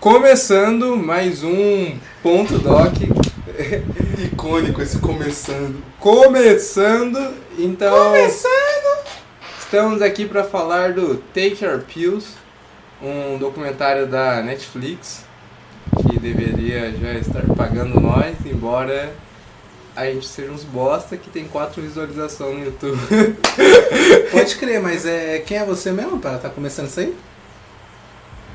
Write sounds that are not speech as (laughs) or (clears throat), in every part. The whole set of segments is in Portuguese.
Começando mais um ponto doc. (laughs) Icônico esse começando. Começando, então. Começando! Estamos aqui para falar do Take Your Pills, um documentário da Netflix que deveria já estar pagando nós, embora a gente seja uns bosta que tem quatro visualizações no YouTube. Pode crer, mas é quem é você mesmo para tá começando isso aí?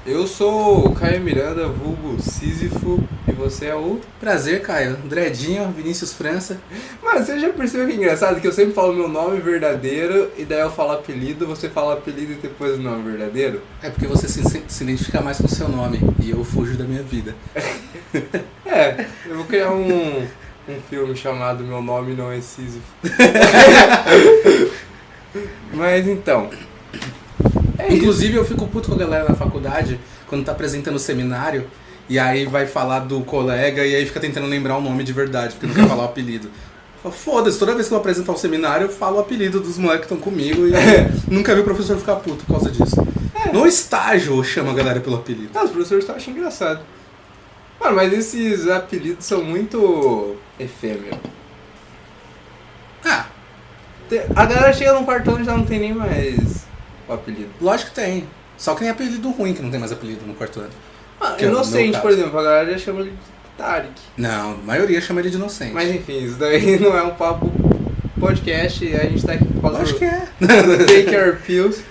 Eu sou o Caio Miranda, vulgo Sísifo, e você é o. Prazer, Caio. Dredinho, Vinícius França. Mano, você já percebeu que é engraçado? Que eu sempre falo meu nome verdadeiro e daí eu falo apelido, você fala apelido e depois o nome verdadeiro? É porque você se, se identifica mais com o seu nome e eu fujo da minha vida. (laughs) É, eu vou criar um, um filme chamado Meu Nome Não é Sísifo. (laughs) Mas então. É isso. Inclusive, eu fico puto com a galera na faculdade quando tá apresentando o seminário e aí vai falar do colega e aí fica tentando lembrar o nome de verdade, porque não quer falar o apelido. Foda-se, toda vez que eu apresentar um seminário, eu falo o apelido dos moleques que estão comigo e (laughs) nunca vi o professor ficar puto por causa disso. No estágio eu chamo a galera pelo apelido. Não, os professores achando engraçado. Mano, mas esses apelidos são muito efêmeros. Ah, A galera chega num quartão e já não tem nem mais o apelido. lógico que tem. Só que tem apelido ruim que não tem mais apelido no quarto ano. Ah, Que é inocente, por exemplo, a galera já chama ele de Tarek. Não, a maioria chama ele de inocente. Mas enfim, isso daí (laughs) não é um papo podcast, a gente tá aqui por causa Acho do que é. Take Your Pills.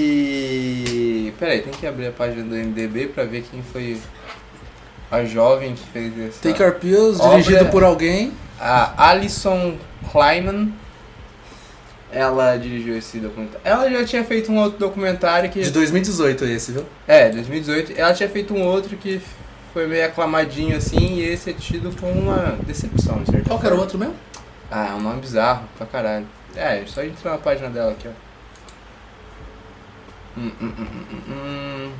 E. Peraí, tem que abrir a página do MDB pra ver quem foi a jovem que fez essa. Take Our Pills, Obra- dirigido por alguém. A Alison Kleiman. Ela dirigiu esse documentário. Ela já tinha feito um outro documentário que. De 2018 esse, viu? É, 2018. Ela tinha feito um outro que foi meio aclamadinho assim, e esse é tido como uma decepção, de certa Qual que era o outro mesmo? Ah, é um nome bizarro pra caralho. É, só entrar na página dela aqui, ó. Hum, hum, hum, hum, hum, hum.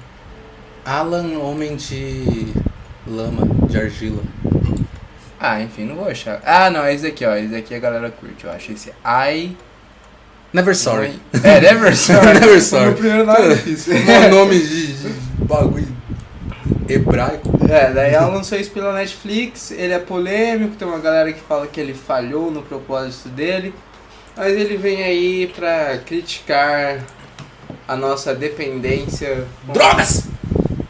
Alan, homem de lama, de argila. Ah, enfim, não vou achar. Ah, não, é esse aqui, ó. Esse aqui a galera curte, eu acho. Esse I. Never sorry. (laughs) É, Never Sorry. (laughs) Never sorry. O primeiro nome é difícil. (laughs) Um nome de, de bagulho hebraico. É, daí ela lançou isso pela Netflix, ele é polêmico, tem uma galera que fala que ele falhou no propósito dele, mas ele vem aí pra criticar a nossa dependência. com- Drogas!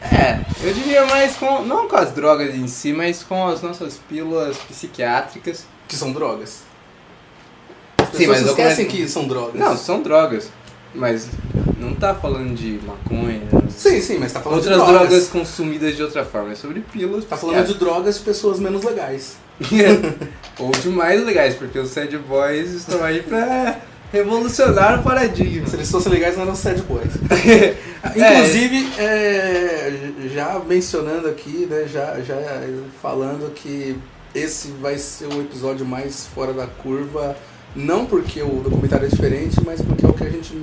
É, eu diria mais com, não com as drogas em si, mas com as nossas pílulas psiquiátricas. Que são drogas. As Sim, pessoas mas esquecem documento- que são drogas. Não, são drogas, mas não tá falando de maconha, Sim, sim, mas tá falando outras de drogas. drogas. consumidas de outra forma, é sobre pílulas Tá falando de drogas de pessoas menos legais. (laughs) Ou de mais legais, porque os sad boys estão aí pra revolucionar o paradigma. Se eles fossem legais, não eram sad boys. (laughs) É. Inclusive, é, já mencionando aqui, né, já, já falando que esse vai ser o episódio mais fora da curva, não porque o documentário é diferente, mas porque é o que a gente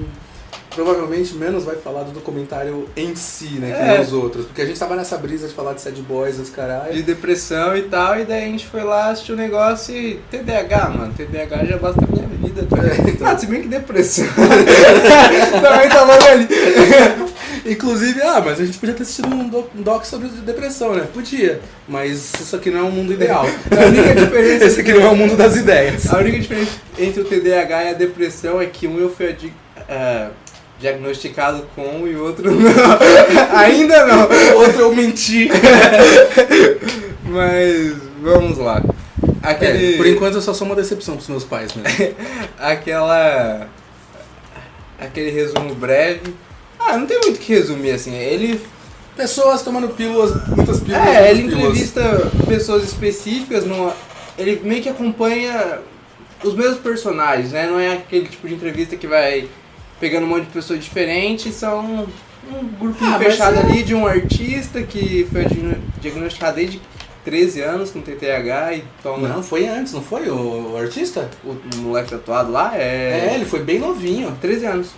provavelmente menos vai falar do documentário em si, né, que É. nem os outros. Porque a gente tava nessa brisa de falar de sad boys, os de caralho. depressão e tal, e daí a gente foi lá assistir o negócio e TDAH, mano. TDAH já basta a minha vida. Tá? É, então. Ah, se bem que depressão. (laughs) Também logo ali. Inclusive, ah, mas a gente podia ter assistido um doc, um doc sobre depressão, né? Podia. Mas isso aqui não é um mundo ideal. (laughs) A única diferença. Esse aqui não é o mundo das ideias. A única diferença entre o TDAH e a depressão é que um eu fui ah, diagnosticado com e o outro não. (laughs) Ainda não. Outro eu menti. (laughs) Mas vamos lá. Aquele. É, por enquanto eu só sou uma decepção pros meus pais, né? aquela. Aquele resumo breve. Ah, não tem muito o que resumir assim. Ele. Pessoas tomando pílulas, muitas pílulas. É, ele pílulas. entrevista pessoas específicas. Numa, ele meio que acompanha os mesmos personagens, né? Não é aquele tipo de entrevista que vai pegando um monte de pessoas diferentes. São um grupinho Ah, fechado é- ali de um artista que foi diagno- diagnosticado desde 13 anos com TTH e toma. Não, foi antes, não foi? O, o artista? O moleque tatuado lá É. é. ele foi bem novinho. 13 anos.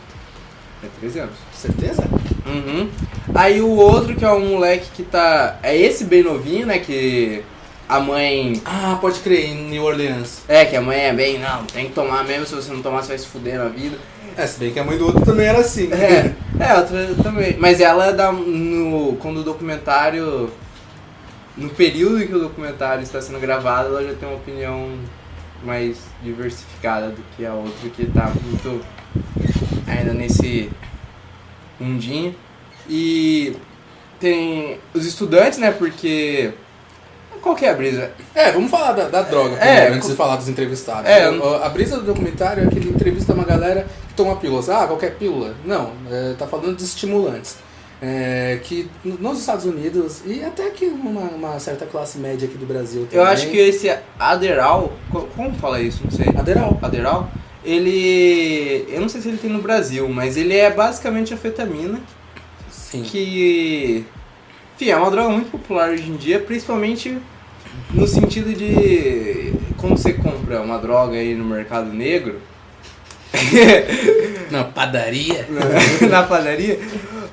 É 13 anos. Certeza? Uhum. Aí o outro que é um moleque que tá. É esse bem novinho, né? Que a mãe. Ah, pode crer, em New Orleans. É, que a mãe é bem, não, tem que tomar mesmo, se você não tomar você vai se fuder na vida. É, se bem que a mãe do outro também era assim. É. É, outra também. Mas ela dá no. Quando o documentário. No período em que o documentário está sendo gravado, ela já tem uma opinião mais diversificada do que a outra que tá muito ainda nesse mundinho. E tem os estudantes, né? Porque. Qual que é a brisa? É, vamos falar da, da droga É, primeiro, antes de falar dos entrevistados. É, a brisa do documentário é que ele entrevista uma galera que toma pílulas. Ah, qualquer pílula? Não, é, tá falando de estimulantes. É, que nos Estados Unidos, e até aqui uma, uma certa classe média aqui do Brasil também. Eu acho que esse Aderal. co- Como fala isso? Não sei. Aderal. Aderal? Ele. Eu não sei se ele tem no Brasil, mas ele é basicamente anfetamina. Sim. que enfim, é uma droga muito popular hoje em dia, principalmente no sentido de como você compra uma droga aí no mercado negro, (laughs) Na padaria. na, (laughs) na padaria,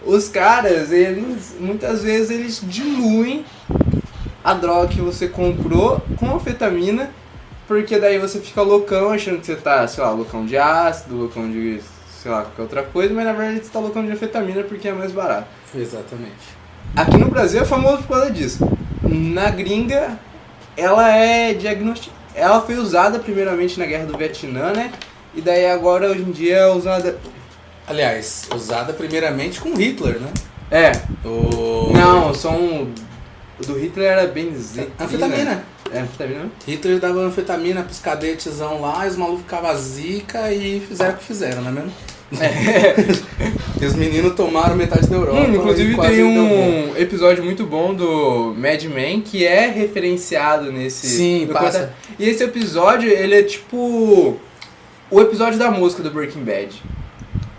os caras, eles muitas vezes eles diluem a droga que você comprou com anfetamina, porque daí você fica loucão achando que você tá, sei lá, loucão de ácido, loucão de sei lá, qualquer outra coisa, mas na verdade você tá loucão de anfetamina porque é mais barato. Exatamente. Aqui no Brasil é famoso por causa disso. Na gringa, ela é diagnosticada. Ela foi usada primeiramente na guerra do Vietnã, né? E daí agora hoje em dia é usada. Aliás, usada primeiramente com Hitler, né? É. O... Não, só um. O do Hitler era benzina. Anfetamina. É, anfetamina? Hitler dava anfetamina pros cadetezão lá, e os malucos ficavam zica e fizeram o que fizeram, não é mesmo? (laughs) E os meninos tomaram metade da Europa. Hum, inclusive tem um episódio muito bom do Mad Men que é referenciado nesse. Sim, passa. conta- E esse episódio, ele é tipo. O episódio da música do Breaking Bad.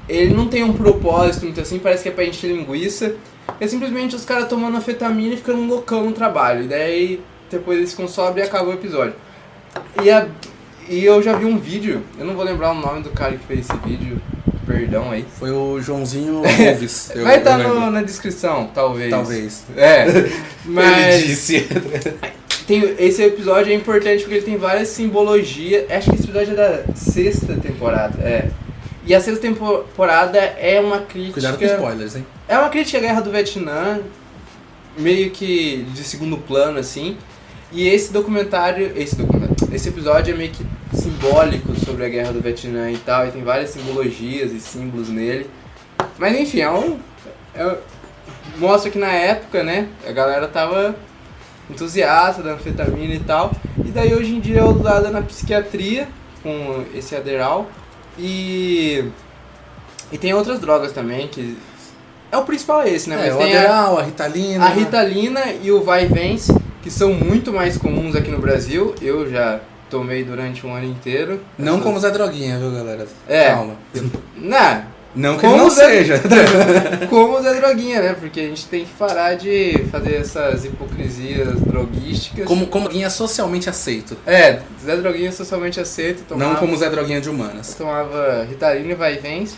Ele não tem um propósito muito assim, parece que é pra encher linguiça. É simplesmente os caras tomando anfetamina e ficando loucão no trabalho. E daí depois eles ficam sóbrios e acabou o episódio. E, a, e eu já vi um vídeo, eu não vou lembrar o nome do cara que fez esse vídeo, perdão aí. Foi o Joãozinho (laughs) Alves. eu- Vai estar lembro. na descrição, talvez. Talvez. É, (laughs) Ele mas disse. tem, esse episódio é importante porque ele tem várias simbologias. Acho que esse episódio é da sexta temporada, é. E a sexta temporada é uma crítica. Cuidado com spoilers, hein? É uma crítica à guerra do Vietnã, meio que de segundo plano, assim. E esse documentário, esse documentário, esse episódio é meio que simbólico sobre a guerra do Vietnã e tal, e tem várias simbologias e símbolos nele. Mas enfim, é um. é- mostra que na época, né, a galera tava entusiasta da anfetamina e tal. E daí hoje em dia é usada na psiquiatria com esse Aderal. E. E tem outras drogas também que. É o principal é esse, né? É, Mas o tem a, Aderal, a Ritalina. a Ritalina e o Vai Vence, que são muito mais comuns aqui no Brasil. Eu já tomei durante um ano inteiro. Não Essas- como Zé Droguinha, viu, galera? É. Calma. Não, Não que Como não Zé- seja. (laughs) (laughs) como Zé Droguinha, né? Porque a gente tem que parar de fazer essas hipocrisias droguísticas. como, como droguinha socialmente aceito. É, Zé Droguinha socialmente aceito. Tomava, Não como Zé Droguinha de humanas. tomava Ritalina e Vai Vence.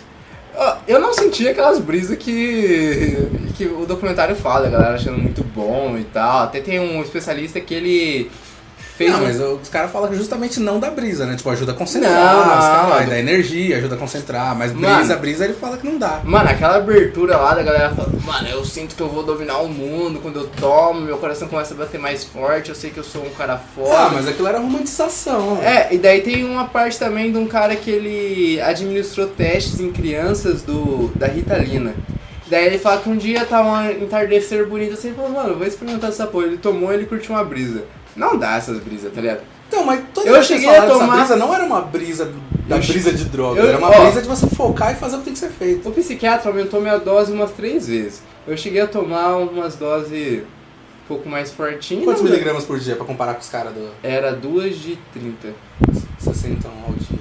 Eu não senti aquelas brisas que, que o documentário fala, a galera achando muito bom e tal. Até tem um especialista que ele fez. Não, um- mas os caras falam que justamente não da brisa, né? Tipo, ajuda a concentrar, Não, os caras, dá energia, ajuda a concentrar, mas Mano. brisa, brisa ele fala que não dá. Mano, aquela abertura lá da galera falando, mano, eu sinto que eu vou dominar o mundo quando eu tomo, meu coração começa a bater mais forte, eu sei que eu sou um cara foda. Ah, mas aquilo era romantização. É, e daí tem uma parte também de um cara que ele administrou testes em crianças do, da Ritalina. Daí ele fala que um dia tava um entardecer bonito assim, ele falou, mano, vou experimentar essa porra. Ele tomou ele curtiu uma brisa. Não dá essas brisas, tá ligado? Então, mas toda Eu cheguei a tomar- brisa não era uma brisa da Eu brisa de droga, eu- era uma ó. brisa de você focar e fazer o que tem que ser feito. O psiquiatra aumentou minha dose umas três vezes. Eu cheguei a tomar umas doses um pouco mais fortinhas. Quantos não- miligramas por dia pra comparar com os caras do Era duas de 30. 60 ao dia?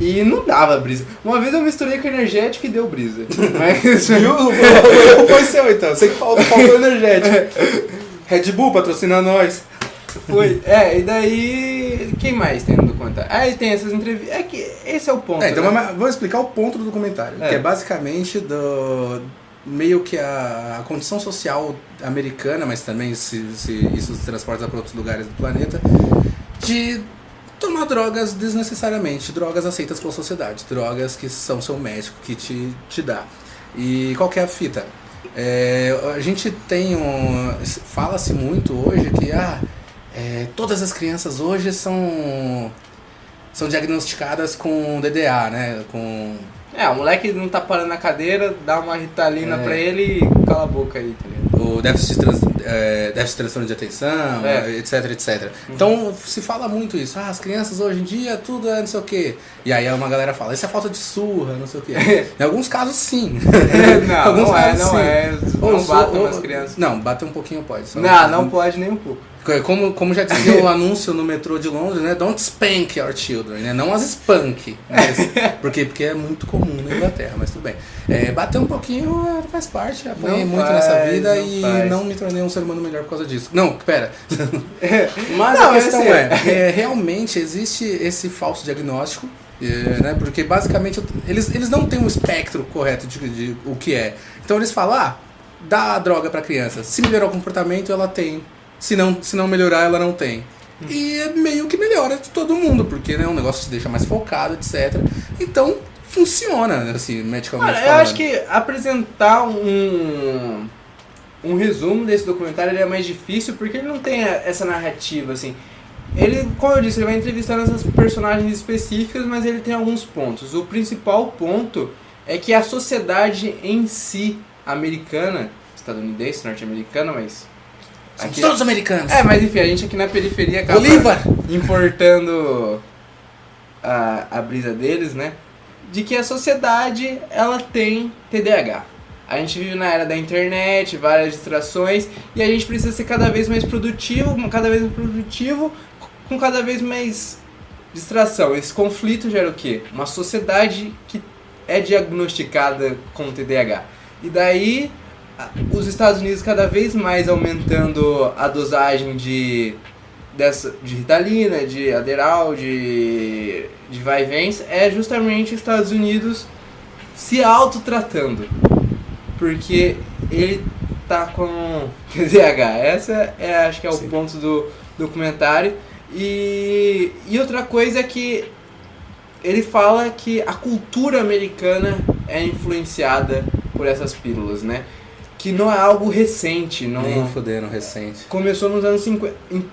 E não dava brisa. Uma vez eu misturei com energético e deu brisa. (laughs) Mas. Viu? Foi seu então, você que faltou, faltou energético. (laughs) Red Bull patrocina nós. Foi. É, e daí. Quem mais tem no documentário? Aí tem essas entrevistas. É que esse é o ponto. É, então né? mas- vamos explicar o ponto do documentário, É. que é basicamente do meio que a, a condição social americana, mas também se, se isso se transporta para outros lugares do planeta, de tomar drogas desnecessariamente, drogas aceitas pela sociedade, drogas que são seu médico que te, te dá. E qual que é a fita? É, a gente tem um. Fala-se muito hoje que ah, é, todas as crianças hoje são. são diagnosticadas com DDA, né? Com. É, o moleque não tá parando na cadeira, dá uma ritalina É. pra ele e cala a boca aí, tá ligado? o déficit de, trans, é, déficit de transtorno de atenção, É. etc, etc. Então se fala muito isso, ah, as crianças hoje em dia tudo é não sei o quê. E aí uma galera fala, isso é falta de surra, não sei o quê. (laughs) em alguns casos sim. (laughs) não, Alguns não é, casos, não sim. é. Não su- batam ou- nas crianças. Não, bater um pouquinho pode. Não, não pode nem um pouco. Como, como já dizia o (laughs) anúncio no metrô de Londres, né? Don't spank your children, né? Não as spank. Né? (laughs) Porque, porque é muito comum na Inglaterra, mas tudo bem. É, bater um pouquinho é, faz parte, apanhei muito faz, nessa vida não e faz. não me tornei um ser humano melhor por causa disso. Não, pera. (laughs) Mas Não, a questão esse é, é- é, realmente existe esse falso diagnóstico, é, né? Porque basicamente eles, eles não têm um espectro correto de, de o que é. Então eles falam, ah, dá a droga pra criança. Se melhorar o comportamento, ela tem. Se não, se não melhorar, ela não tem. E é meio que melhora de todo mundo, porque né, o negócio te deixa mais focado, etc. Então, funciona, assim, medicamente Olha, eu acho que apresentar um, um resumo desse documentário é mais difícil porque ele não tem essa narrativa, assim. Ele, como eu disse, ele vai entrevistando essas personagens específicas, mas ele tem alguns pontos. O principal ponto é que a sociedade em si, americana, estadunidense, norte-americana, mas... Somos aqui- todos americanos. É, mas enfim, a gente aqui na periferia acaba Bolívar! importando a, a brisa deles, né? De que a sociedade, ela tem TDAH. A gente vive na era da internet, várias distrações, e a gente precisa ser cada vez mais produtivo, cada vez mais produtivo, com cada vez mais distração. Esse conflito gera o quê? Uma sociedade que é diagnosticada com TDAH. E daí, os Estados Unidos cada vez mais aumentando a dosagem de dessa de Ritalina, de Adderall, de de vai vens, é justamente os Estados Unidos se autotratando. Porque ele tá com (laughs) TDAH. Essa é acho que é o Sim. ponto do documentário. E, e outra coisa é que ele fala que a cultura americana é influenciada por essas pílulas, né? Que não é algo recente, não Nem fudendo recente. começou nos anos 50. em-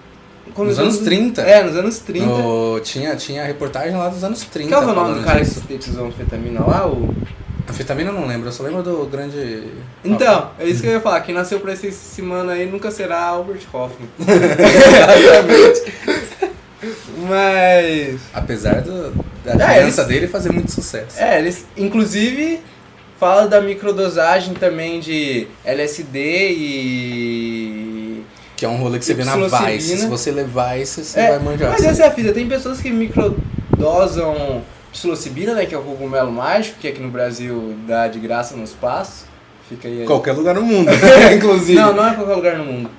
começou anos 30? É, nos anos 30. No- tinha, tinha reportagem lá dos anos 30. Qual é o nome do cara que disso. sintetizou anfetamina lá? O... Anfetamina eu não lembro, eu só lembro do grande. Então, é isso que eu ia falar. Quem nasceu pra esse semana aí nunca será Albert Hoffman. (laughs) (laughs) Mas. Apesar do, da É, criança eles- dele fazer muito sucesso. É, eles inclusive fala da microdosagem também de LSD e. Que é um rolê que você vê na. Vice. Se você levar isso, você É, vai manjar. Mas essa é a fita, tem pessoas que microdosam psilocibina, né, que é o cogumelo mágico, que aqui no Brasil dá de graça no espaço. Fica aí. Qualquer lugar no mundo, (laughs) inclusive. Não, não é qualquer lugar no mundo.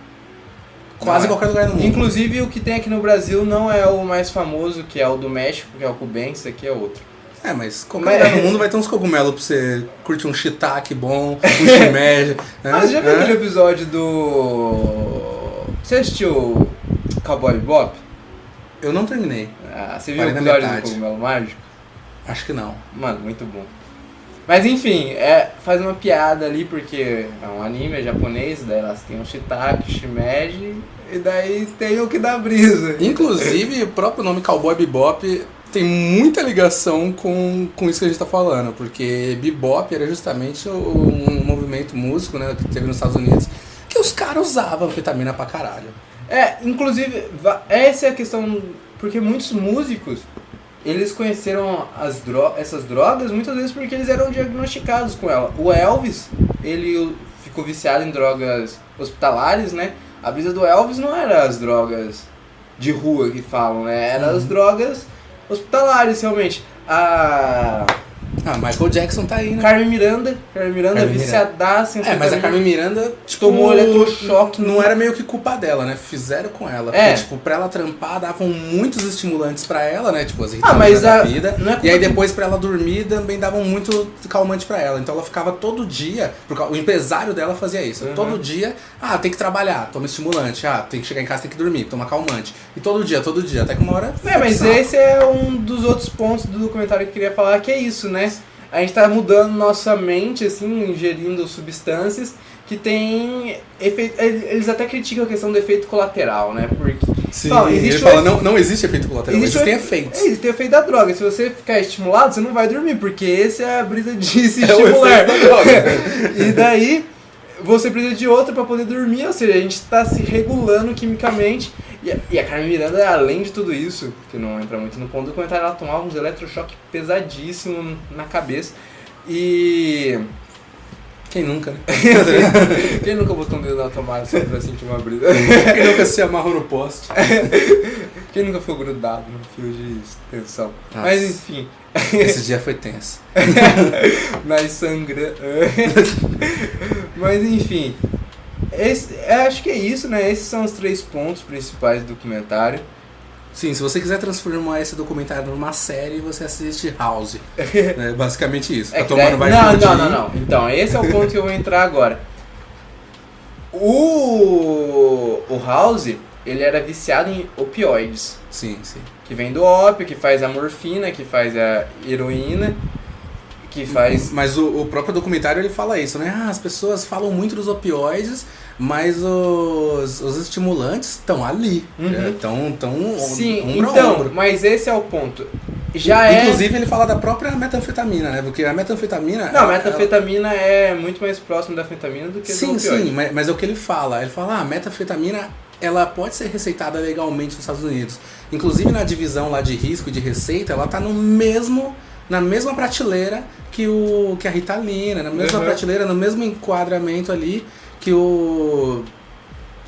Quase é. qualquer lugar no mundo. Inclusive o que tem aqui no Brasil não é o mais famoso, que é o do México, que é o esse aqui é outro. É, mas qualquer Mas- lugar no mundo vai ter uns cogumelos pra você curtir um shiitake bom, um (laughs) shimeji. né? Mas já viu Hã? aquele episódio do. Você assistiu Cowboy Bebop? Eu não terminei. Ah, você viu Parei o episódio do. Cogumelo Mágico? Acho que não. Mano, muito bom. Mas enfim, é, faz uma piada ali porque é um anime é japonês, daí elas têm um shiitake, shimeji, e daí tem o que dá brisa. Inclusive, o próprio nome Cowboy Bebop tem muita ligação com, com isso que a gente tá falando, porque bebop era justamente um movimento músico né, que teve nos Estados Unidos, que os caras usavam anfetamina pra caralho. É, inclusive, essa é a questão, porque muitos músicos, eles conheceram as dro essas drogas muitas vezes porque eles eram diagnosticados com ela. O Elvis, ele ficou viciado em drogas hospitalares, né? A brisa do Elvis não era as drogas de rua que falam, né? Era as drogas hospitalares, realmente. A... Ah, Michael Jackson tá aí, né? Carmen Miranda, Carmen Miranda Carmen viciadaça em É, mas a Carmen Miranda tipo, Tomou eletrochoque Não era meio que culpa dela, né? Fizeram com ela. É. Porque, tipo, pra ela trampar, davam muitos estimulantes pra ela, né? Tipo, as Ah, mas vitaminas da a- vida. é E aí de- depois pra ela dormir também davam muito calmante pra ela. Então ela ficava todo dia, porque o empresário dela fazia isso. Uhum. Todo dia, ah, tem que trabalhar, toma estimulante. Ah, tem que chegar em casa, tem que dormir, toma calmante. E todo dia, todo dia, até que uma hora. É, mas esse é um dos outros pontos do documentário que eu queria falar, que é isso, né? A gente tá mudando nossa mente, assim, ingerindo substâncias que tem efeito. Eles até criticam a questão do efeito colateral, né? Porque. Sim, Ó, ele existe o fala, não, não existe efeito colateral, Existe existem efeitos. É, existe o efeito da droga. Se você ficar estimulado, você não vai dormir, porque esse é a brisa de (laughs) se É estimular. (laughs) e daí, você precisa de outro pra poder dormir, ou seja, a gente tá se regulando quimicamente. E a, Carmen Miranda, além de tudo isso, que não entra muito no ponto do comentário, ela tomava uns eletrochoques pesadíssimos na cabeça. E. Quem nunca, né? (laughs) Quem nunca botou um dedo na tomada só pra sentir uma brisa? Quem nunca se amarrou no poste. (laughs) Quem nunca foi grudado no fio de extensão? Nossa. Mas enfim, Esse dia foi tenso. (laughs) nas sangra. Mas enfim, esse, eu acho que é isso, né? Esses são os três pontos principais do documentário. Sim, se você quiser transformar esse documentário numa série, você assiste House. (laughs) É basicamente isso. É tá tomando daí- não, não, não, não. Então, esse é o ponto que eu vou entrar agora. O, o House, ele era viciado em opioides. Sim, sim. Que vem do ópio, que faz a morfina, que faz a heroína, que faz... Mas o, o próprio documentário ele fala isso, né? Ah, as pessoas falam muito dos opioides, mas os, os estimulantes estão ali. Uhum. Estão tão, Sim, então, mas esse é o ponto. Já é... Inclusive ele fala da própria metanfetamina, né? Porque a metanfetamina. Não, a ela- metanfetamina é muito mais próximo da anfetamina do que do Sim, opioide. sim, mas, mas é o que ele fala. Ele fala, ah, a metanfetamina ela pode ser receitada legalmente nos Estados Unidos. Inclusive na divisão lá de risco e de receita, ela tá no mesmo na mesma prateleira que o que a Ritalina, na mesma Uhum. prateleira, no mesmo enquadramento ali que o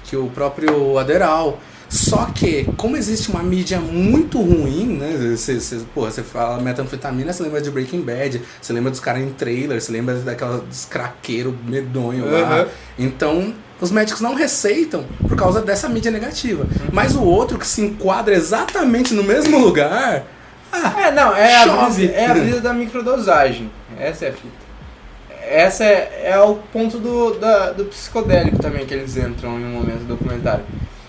que o próprio Aderal. Só que, como existe uma mídia muito ruim, né? Você, você, porra, você fala metanfetamina, você lembra de Breaking Bad, você lembra dos caras em trailer, você lembra daquela dos craqueiros medonho lá. Uhum. Então, os médicos não receitam por causa dessa mídia negativa. Mas o outro que se enquadra exatamente no mesmo lugar. Ah, É, não, é a, Chove. brisa, é a brisa da microdosagem. Essa é a fita. Essa é, é o ponto do, da, do psicodélico também que eles entram em um momento do documentário.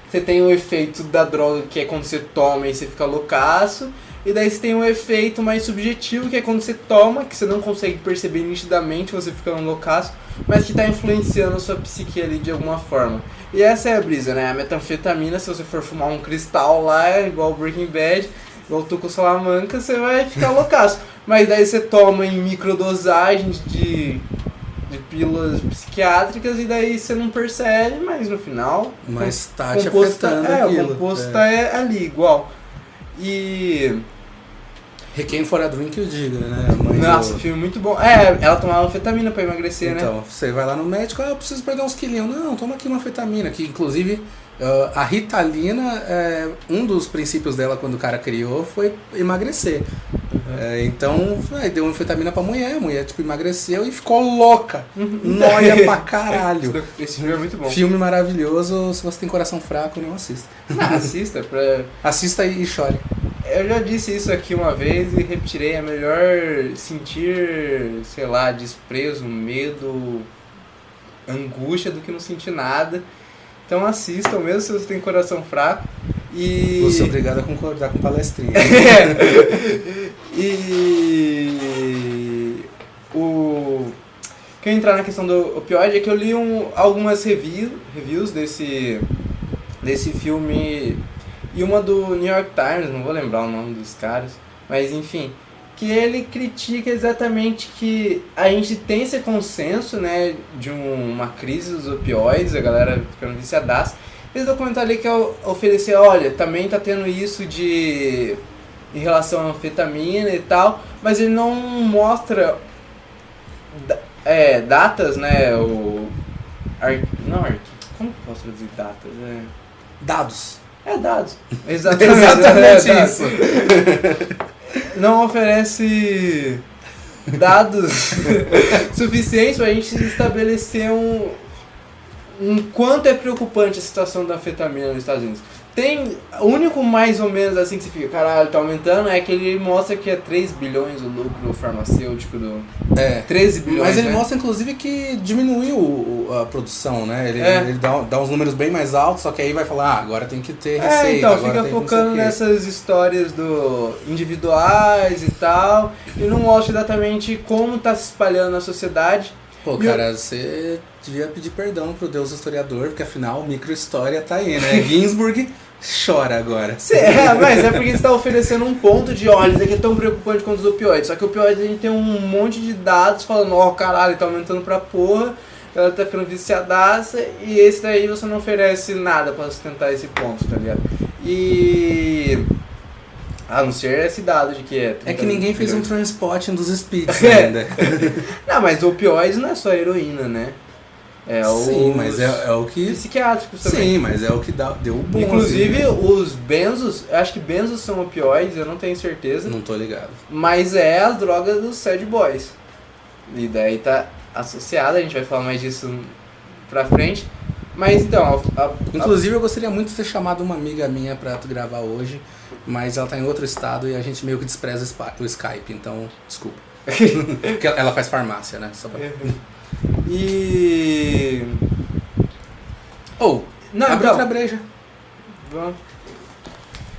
Você tem o efeito da droga, que é quando você toma e você fica loucaço. E daí você tem o efeito mais subjetivo, que é quando você toma, que você não consegue perceber nitidamente, você fica um loucaço, mas que está influenciando a sua psique ali de alguma forma. E essa é a brisa, né? A metanfetamina, se você for fumar um cristal lá, igual Breaking Bad, igual Tuco Salamanca, você vai ficar loucaço. Mas daí você toma em microdosagens de, de pílulas psiquiátricas e daí você não percebe, mas no final mas tá te tá, afetando é, aquilo. o composto É. tá é ali, igual. E. Requiem for a Drink, eu digo, né? Mãe Nossa, do- filme muito bom. É, ela tomava anfetamina pra emagrecer, né? Então, você vai lá no médico, ah, eu preciso perder uns quilinhos. Não, toma aqui uma anfetamina, que inclusive ah, a Ritalina, é, um dos princípios dela quando o cara criou foi emagrecer. É, então, aí deu anfetamina pra mulher, a mulher tipo, emagreceu e ficou louca. Noia (laughs) pra caralho. Esse filme é muito bom. Filme maravilhoso, se você tem coração fraco, não assista. Ah, assista, pra... Assista e chore. Eu já disse isso aqui uma vez e repetirei. É melhor sentir, sei lá, desprezo, medo, angústia do que não sentir nada. Então assistam, mesmo se você tem coração fraco. E. Vou ser obrigado a concordar com palestrinha. (laughs) (laughs) e o que eu entrar na questão do opioide é que eu li um, algumas review, reviews desse desse filme e uma do New York Times, não vou lembrar o nome dos caras, mas enfim, que ele critica exatamente que a gente tem esse consenso, né, de um- uma crise dos opioides, a galera ficando viciadaça. Esse documentário ali que eu oferecer, olha, também tá tendo isso de em relação à anfetamina e tal, mas ele não mostra é, datas, né, o ar, não arqui, como posso traduzir datas? É, Dados. é dados. Exatamente, (laughs) Exatamente é isso. (laughs) Não oferece dados (laughs) suficientes pra gente estabelecer um, um quanto é preocupante a situação da anfetamina nos Estados Unidos. Tem, o único mais ou menos assim que você fica, caralho, tá aumentando, é que ele mostra que é 3 bilhões o lucro farmacêutico do... É. 13 bilhões, Mas ele né? mostra, inclusive, que diminuiu o- a produção, né? Ele, É. ele dá, dá uns números bem mais altos, só que aí vai falar, ah, agora tem que ter receita. É, então, agora fica tem que não sei focando o quê. nessas histórias do individuais e tal, e não mostra exatamente como tá se espalhando na sociedade. Pô, E eu- cara, você devia pedir perdão pro Deus historiador, porque afinal, micro-história tá aí, né? Ginsburg chora agora. É, mas é porque você está oferecendo um ponto de, olha, isso aqui é tão preocupante quanto os opioides. Só que o opioide a gente tem um monte de dados falando, ó, caralho, tá aumentando pra porra, ela tá ficando viciadaça, e esse daí você não oferece nada pra sustentar esse ponto, tá ligado? E. A não ser esse dado de que é. É que 30 ninguém fez um transporte dos speeds (laughs) É. ainda. (laughs) Não, mas opioides não é só heroína, né? É o. Sim, mas é, é o que. Psiquiátricos também. Sim, mas é o que dá, deu o bom. Inclusive, assim, né? os benzos, eu acho que benzos são opioides, eu não tenho certeza. Não tô ligado. Mas é as drogas dos sad boys. E daí tá associada, a gente vai falar mais disso pra frente. Mas então, a, a- Inclusive, eu gostaria muito de ter chamado uma amiga minha pra tu gravar hoje, mas ela tá em outro estado e a gente meio que despreza o Skype, então, desculpa. (laughs) Porque ela- faz farmácia, né? Pra... E. Ou, Não, abre então, outra breja. vamos.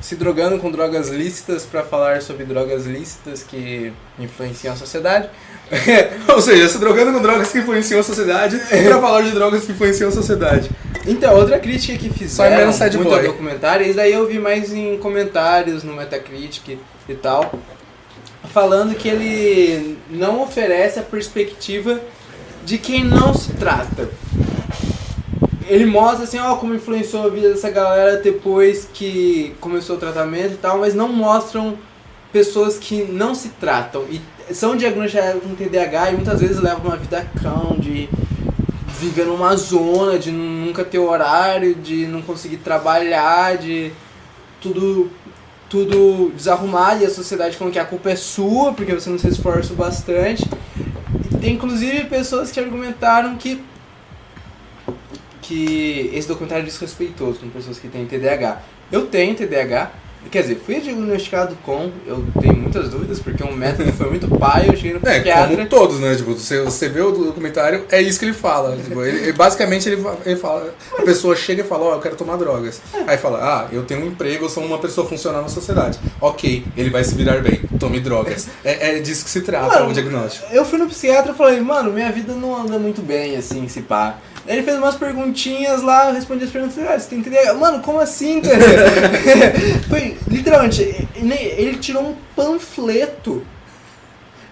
Se drogando com drogas lícitas pra falar sobre drogas lícitas que influenciam a sociedade. (laughs) Ou seja, se drogando com drogas que influenciam a sociedade pra falar de drogas que influenciam a sociedade. Então, outra crítica que Só fizeram sad muito ao documentário, isso daí eu vi mais em comentários no Metacritic e tal, falando que ele não oferece a perspectiva de quem não se trata. Ele mostra assim, ó, como influenciou a vida dessa galera depois que começou o tratamento e tal, mas não mostram pessoas que não se tratam e são diagnosticadas com TDAH e muitas vezes levam uma vida cão de viver numa zona, de nunca ter horário, de não conseguir trabalhar, de tudo tudo desarrumado e a sociedade falando que a culpa é sua porque você não se esforça bastante. E tem inclusive pessoas que argumentaram que que esse documentário é desrespeitoso com pessoas que têm TDAH. Eu tenho TDAH, quer dizer, fui diagnosticado com, eu tenho muitas dúvidas porque o método foi muito pai, eu cheguei no É, psiquiatra. como todos, né? Tipo, você, você vê o documentário, é isso que ele fala. Tipo, ele, basicamente, ele, ele fala... A pessoa chega e fala, ó, eu quero tomar drogas. Aí fala, ah, eu tenho um emprego, eu sou uma pessoa funcional na sociedade. Ok, ele vai se virar bem, tome drogas. É, é disso que se trata Mano, o diagnóstico. Eu fui no psiquiatra e falei, mano, minha vida não anda muito bem, assim, se pá. Ele fez umas perguntinhas lá, eu respondi as perguntas, ah, você tem TDAH? Mano, como assim, cara? (laughs) foi, literalmente, ele, tirou um panfleto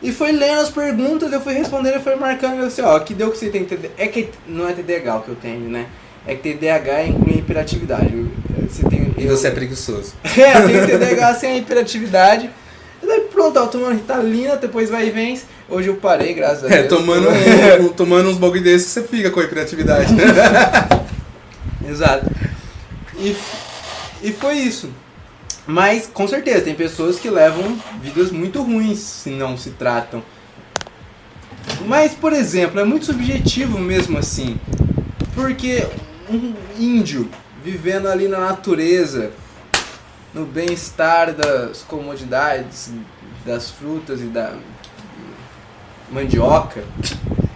e foi lendo as perguntas, eu fui respondendo, e foi marcando, eu assim, ó, que deu que você tem TDAH. É que não é TDAH o que eu tenho, né? É que TDAH inclui hiperatividade. Eu- Você tem, E eu- você é preguiçoso. (laughs) é, eu tenho TDAH sem a hiperatividade. E daí pronto, ó, tomando Ritalina, depois vai e vem. Hoje eu parei, graças a Deus. É, tomando, (laughs) um- tomando uns bagulho desses, você fica com a hiperatividade. (laughs) Exato. E, e foi isso. Mas, com certeza, tem pessoas que levam vidas muito ruins se não se tratam. Mas, por exemplo, é muito subjetivo mesmo assim. Porque um índio vivendo ali na natureza, no bem-estar das comodidades, das frutas e da mandioca,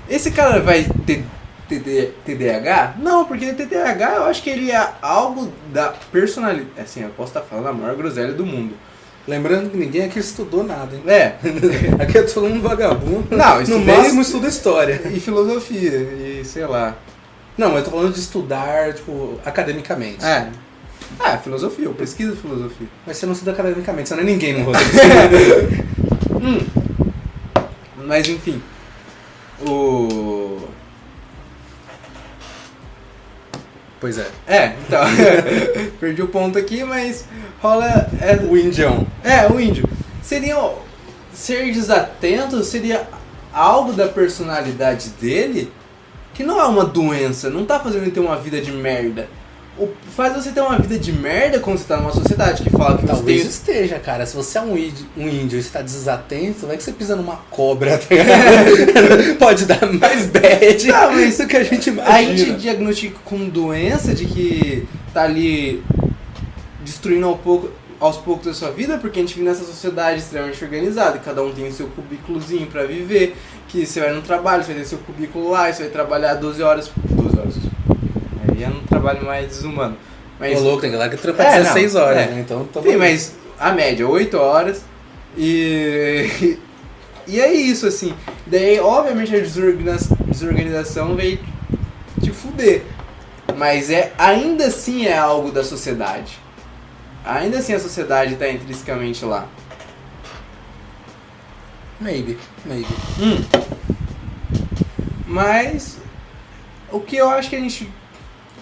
esse cara vai ter TD TDAH? Não, porque TDAH eu acho que ele é algo da personalidade. Assim, eu posso estar falando a maior groselha do mundo. Lembrando que ninguém aqui estudou nada, hein? É, (laughs) Aqui é todo mundo vagabundo. Não, no máximo estuda história. e filosofia, e sei lá. Não, eu tô falando de estudar, tipo, academicamente. É. Ah, filosofia, eu pesquiso filosofia. Mas você não estuda academicamente, você não é ninguém no roteiro. (laughs) Hum. Mas enfim. O. pois é. É, então. (laughs) Perdi o ponto aqui, mas rola. É, O indião. É, o índio. Seria ser desatento seria algo da personalidade dele que não é uma doença, não tá fazendo ele ter uma vida de merda. O- faz você ter uma vida de merda quando você tá numa sociedade que fala que você Talvez tem. esteja, cara. Se você é um índio, um índio e você tá desatento, vai que você pisa numa cobra, tá? (laughs) Pode dar mais bad Não, mas do que a gente imagina. A gente diagnostica com doença de que tá ali destruindo ao pouco, aos poucos a sua vida, porque a gente vive nessa sociedade extremamente organizada, e cada um tem o seu cubículozinho pra viver, que você vai no trabalho, você vai ter seu cubículo lá, você vai trabalhar 12 horas. 12 horas. Aí é um trabalho mais desumano. Mas, Ô, louco, tem galera que trampa É, 16 não, horas, é. né? Então, tamo Sim, mas a média, 8 horas. E. (laughs) E é isso, assim. Daí, obviamente, a desorganiza- desorganização veio te fuder. Mas é, ainda assim é algo da sociedade. Ainda assim a sociedade tá intrinsecamente lá. Maybe, maybe. Mas o que eu acho que a gente.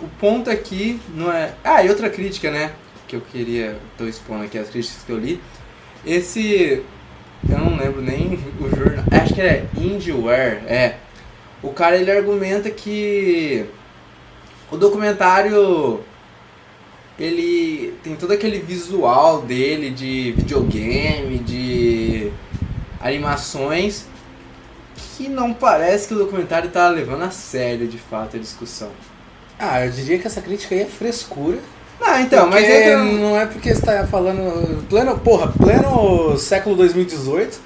O ponto aqui não é. Ah, e outra crítica, né? Que eu queria. tô expondo aqui as críticas que eu li. Esse. Eu não lembro nem (laughs) o jornal. Acho que é IndieWare. É. O cara ele argumenta que. O documentário. Ele tem todo aquele visual dele de videogame, de animações que não parece que o documentário tá levando a sério de fato a discussão. Ah, eu diria que essa crítica aí é frescura. Não, então, mas é eu- não é porque você tá falando. Pleno, porra, pleno século 2018.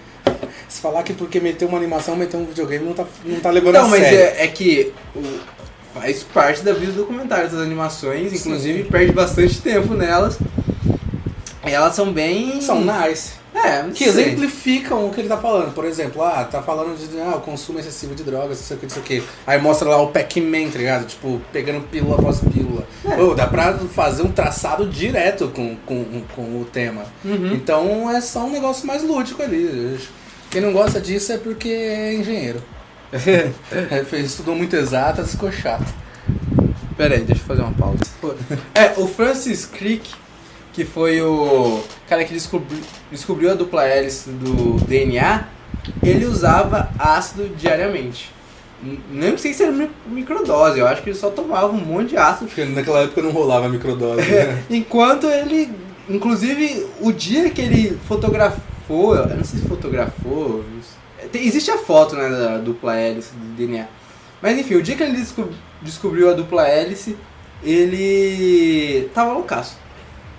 Se falar que porque meteu uma animação, meteu um videogame, não tá, não tá levando Não, a mas sério. é, é que o- faz parte da vida do documentário essas animações, inclusive perde bastante tempo nelas. Elas são bem. São nice. É, não Que sei. exemplificam o que ele tá falando. Por exemplo, ah, tá falando de ah, o consumo excessivo de drogas, não sei o que, não sei o que. Aí mostra lá o Pac-Man, tá ligado? Tipo, pegando pílula após pílula. É. Pô, dá pra fazer um traçado direto com, com, com o tema. Uhum. Então é só um negócio mais lúdico ali. Quem não gosta disso é porque é engenheiro. (laughs) É, fez- estudou muito exatas, ficou chato. Pera aí, deixa eu fazer uma pausa. É, o Francis Crick, que foi o cara que descobri, descobriu a dupla hélice do DNA, ele usava ácido diariamente. Nem sei se era mi- microdose, eu acho que ele só tomava um monte de ácido. Porque naquela época não rolava microdose. né? Enquanto ele, inclusive, o dia que ele fotografou, eu não sei se fotografou, tem- existe a foto né, da dupla hélice do DNA. Mas enfim, o dia que ele desco- descobriu a dupla hélice, ele tava loucaço.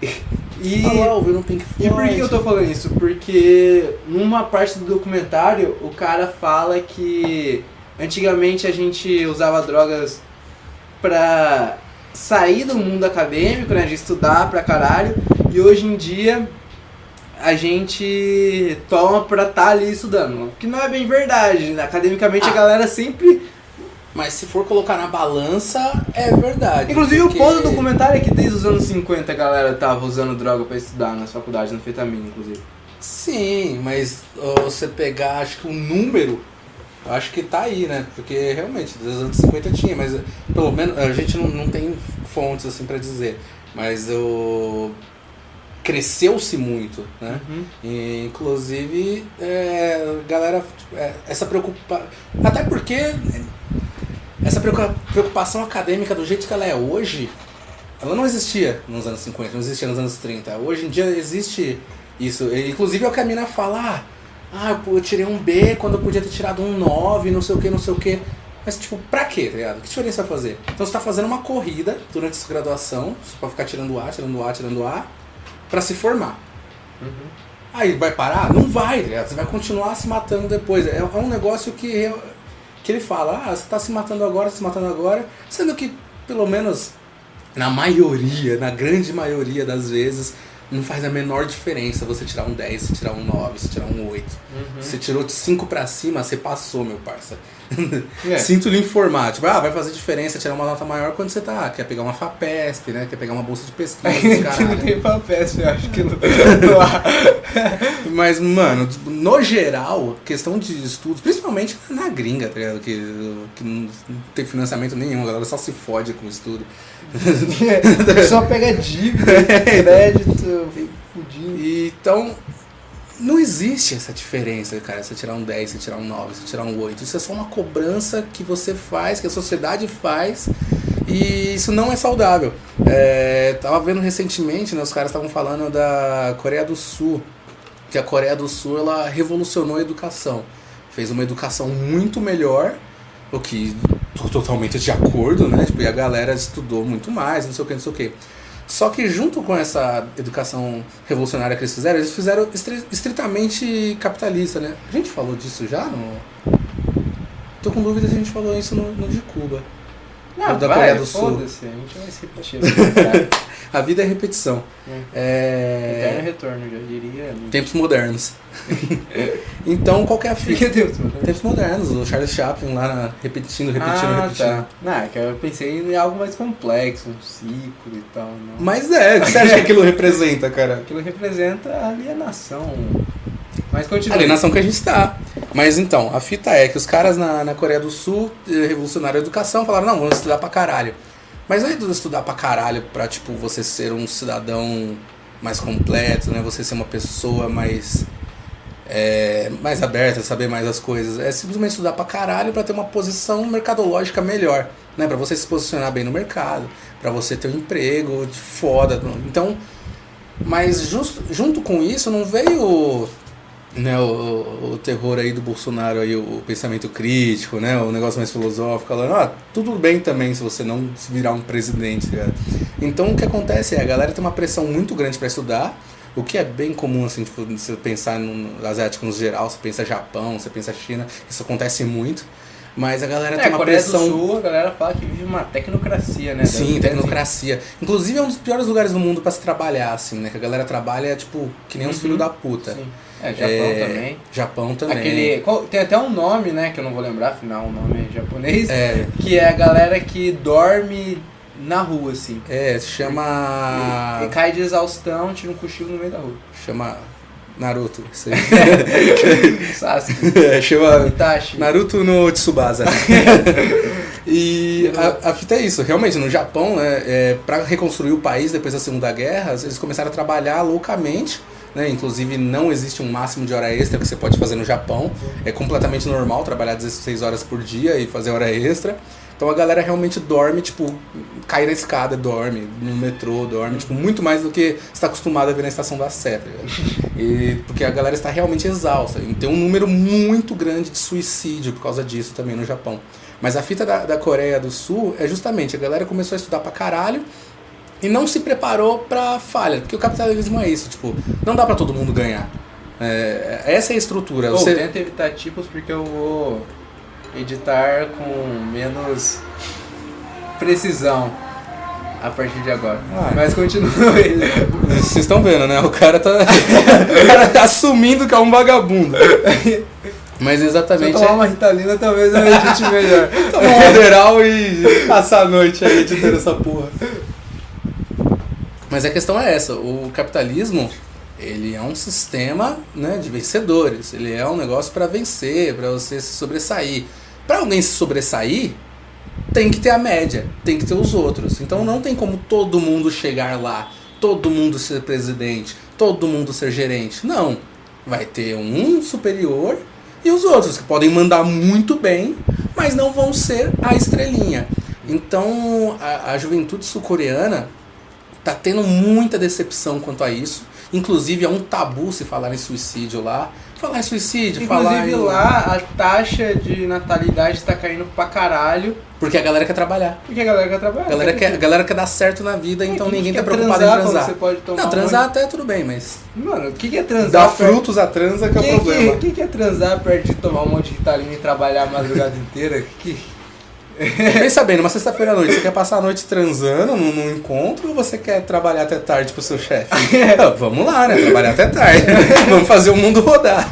E, Tá lá e por que eu tô falando isso? Porque numa parte do documentário o cara fala que antigamente a gente usava drogas pra sair do mundo acadêmico, né, de estudar pra caralho, e hoje em dia a gente toma pra estar ali estudando. O que não é bem verdade, né? Academicamente a Ah. galera sempre. Mas se for colocar na balança, é verdade. Inclusive porque- o ponto do documentário é que desde os anos 50 a galera tava usando droga pra estudar nas faculdades, na fetamina, inclusive. Sim, mas ó, você pegar, acho que o número, eu acho que tá aí, né? Porque realmente, dos anos 50 tinha, mas pelo menos a gente não, não tem fontes assim pra dizer. Mas o. Cresceu-se muito, né? E, inclusive, é, galera, é, essa preocupação. Até porque essa preocupa- preocupação acadêmica do jeito que ela é hoje, ela não existia nos anos 50, não existia nos anos 30. Hoje em dia existe isso. Inclusive é o que a mina fala, ah, ah, eu tirei um B quando eu podia ter tirado um 9, não sei o que, não sei o que. Mas, tipo, pra quê, tá ligado? Que diferença vai fazer? Então você tá fazendo uma corrida durante essa graduação, só pra ficar tirando A, tirando A, tirando A, pra se formar. Aí vai parar? Não vai, tá ligado? Você vai continuar se matando depois. É, é um negócio que, que ele fala, ah, você tá se matando agora, se matando agora, sendo que, pelo menos, na maioria, na grande maioria das vezes, não faz a menor diferença você tirar um 10, você tirar um 9, você tirar um 8. Você tirou de 5 pra cima, você passou, meu parça. (laughs) É. Sinto lhe informar. Tipo, ah, vai fazer diferença tirar uma nota maior quando você tá. Quer pegar uma FAPESP, né? Quer pegar uma bolsa de pesquisa, (laughs) que não tem papel, eu acho que não. (laughs) Mas, mano, tipo, no geral, questão de estudos, principalmente na gringa, tá ligado? Que, que não tem financiamento nenhum, a galera só se fode com o estudo. (laughs) Só pega dívida, (laughs) crédito, fudindo. E, então, não existe essa diferença, cara. Você tirar um 10, você tirar um 9, você tirar um 8. Isso é só uma cobrança que você faz, que a sociedade faz, E isso não é saudável. É, tava vendo recentemente, né, os caras estavam falando da Coreia do Sul, que a Coreia do Sul ela revolucionou a educação. Fez uma educação muito melhor, o que tô totalmente de acordo, né? Tipo, e a galera estudou muito mais, não sei o que, não sei o que. Só que junto com essa educação revolucionária que eles fizeram, eles fizeram estri- estritamente capitalista, né? A gente falou disso já no... Tô com dúvida se a gente falou isso no, no de Cuba. Não, da vai, Coreia do Sul. a gente vai se repetir. né? A vida é repetição. Eterno É... retorno, já diria. Tempos modernos. (laughs) então, qual que é a fita? Deus, mano. Tempos modernos, o Charles Chaplin lá repetindo, repetindo, ah, repetindo. Tá. Não, é que eu pensei em algo mais complexo, um ciclo e tal. Não. Mas é, o que você acha que aquilo representa, cara? Aquilo representa a alienação. Mas continua. alienação que a gente tá. Mas então, a fita é que os caras na, na Coreia do Sul eh, revolucionaram a educação, falaram, não, vamos estudar pra caralho. Mas não é estudar pra caralho pra, tipo, você ser um cidadão mais completo, né? Você ser uma pessoa mais. é, mais aberta, saber mais as coisas. É simplesmente estudar pra caralho pra ter uma posição mercadológica melhor, né? Pra você se posicionar bem no mercado, pra você ter um emprego de foda. Então, mas just, junto com isso não veio né, o, o terror aí do Bolsonaro aí, o pensamento crítico, né, o negócio mais filosófico, falando, ah, tudo bem também se você não virar um presidente, cara. Então o que acontece é, a galera tem uma pressão muito grande para estudar, o que é bem comum, assim, tipo, você pensar no asiático no geral, você pensa Japão, você pensa China, isso acontece muito, mas a galera É, tem uma Coreia pressão... do Sul, a galera fala que vive uma tecnocracia, né? Sim, tecnocracia. Inclusive é um dos piores lugares do mundo pra se trabalhar, assim, né? Que a galera trabalha, tipo, que nem uns Uhum. filhos da puta. Sim. É, Japão É, também. Japão também. Aquele, qual- tem até um nome, né, que eu não vou lembrar, afinal, o nome é japonês, É, que é a galera que dorme na rua, assim. é, se chama. E, e cai de exaustão, tira um cochilo no meio da rua. Chama. Naruto. Isso aí. (laughs) Sasuke, É, chama. Itachi. Naruto no Tsubasa. (laughs) e a, a fita é isso, realmente, no Japão, né, é, para reconstruir o país depois da Segunda Guerra, eles começaram a trabalhar loucamente, né, inclusive não existe um máximo de hora extra que você pode fazer no Japão, é completamente normal trabalhar 16 horas por dia e fazer hora extra. Então a galera realmente dorme, tipo, cai na escada, dorme, no metrô, dorme, tipo, muito mais do que está acostumado a ver na estação da Sé, tá? E porque a galera está realmente exausta. E tem um número muito grande de suicídio por causa disso também no Japão. Mas a fita da, da Coreia do Sul é justamente a galera começou a estudar pra caralho e não se preparou pra falha. Porque o capitalismo é isso, tipo, não dá pra todo mundo ganhar. É, essa é a estrutura. Você, tenta evitar tipos porque eu vou editar com menos precisão a partir de agora. Ah. Mas continua ele. Vocês estão vendo, né? O cara tá, (laughs) o cara tá assumindo que é um vagabundo. Mas Se eu exatamente tomar uma ritalina, talvez eu edite melhor. (laughs) tomar um moderal e passar a noite aí editando essa porra. Mas a questão é essa, o capitalismo, ele é um sistema, né, de vencedores. Ele é um negócio para vencer, para você se sobressair. Para alguém se sobressair, tem que ter a média, tem que ter os outros. Então não tem como todo mundo chegar lá, todo mundo ser presidente, todo mundo ser gerente. Não. Vai ter um superior e os outros que podem mandar muito bem, mas não vão ser a estrelinha. Então a, a juventude sul-coreana tá tendo muita decepção quanto a isso. Inclusive é um tabu se falar em suicídio lá. Falar em suicídio, falar Inclusive em... lá a taxa de natalidade tá caindo pra caralho. Porque a galera quer trabalhar. Porque a galera quer trabalhar. A galera quer, a galera quer dar certo na vida, então É, quem ninguém que tá preocupado em transar quando transar. Você pode tomar Não, um transar monte- até tudo bem, mas Mano, o que, que é transar? dar perto- frutos à transa que é o Quem problema. que, quem que é transar perto de tomar um monte de ritalina e trabalhar a madrugada (laughs) inteira? Que... Bem, numa sexta-feira à noite, você quer passar a noite transando num, num encontro ou você quer trabalhar até tarde pro seu chefe? (laughs) Ah, Vamos lá, né? Trabalhar até tarde. (laughs) Vamos fazer o mundo rodar.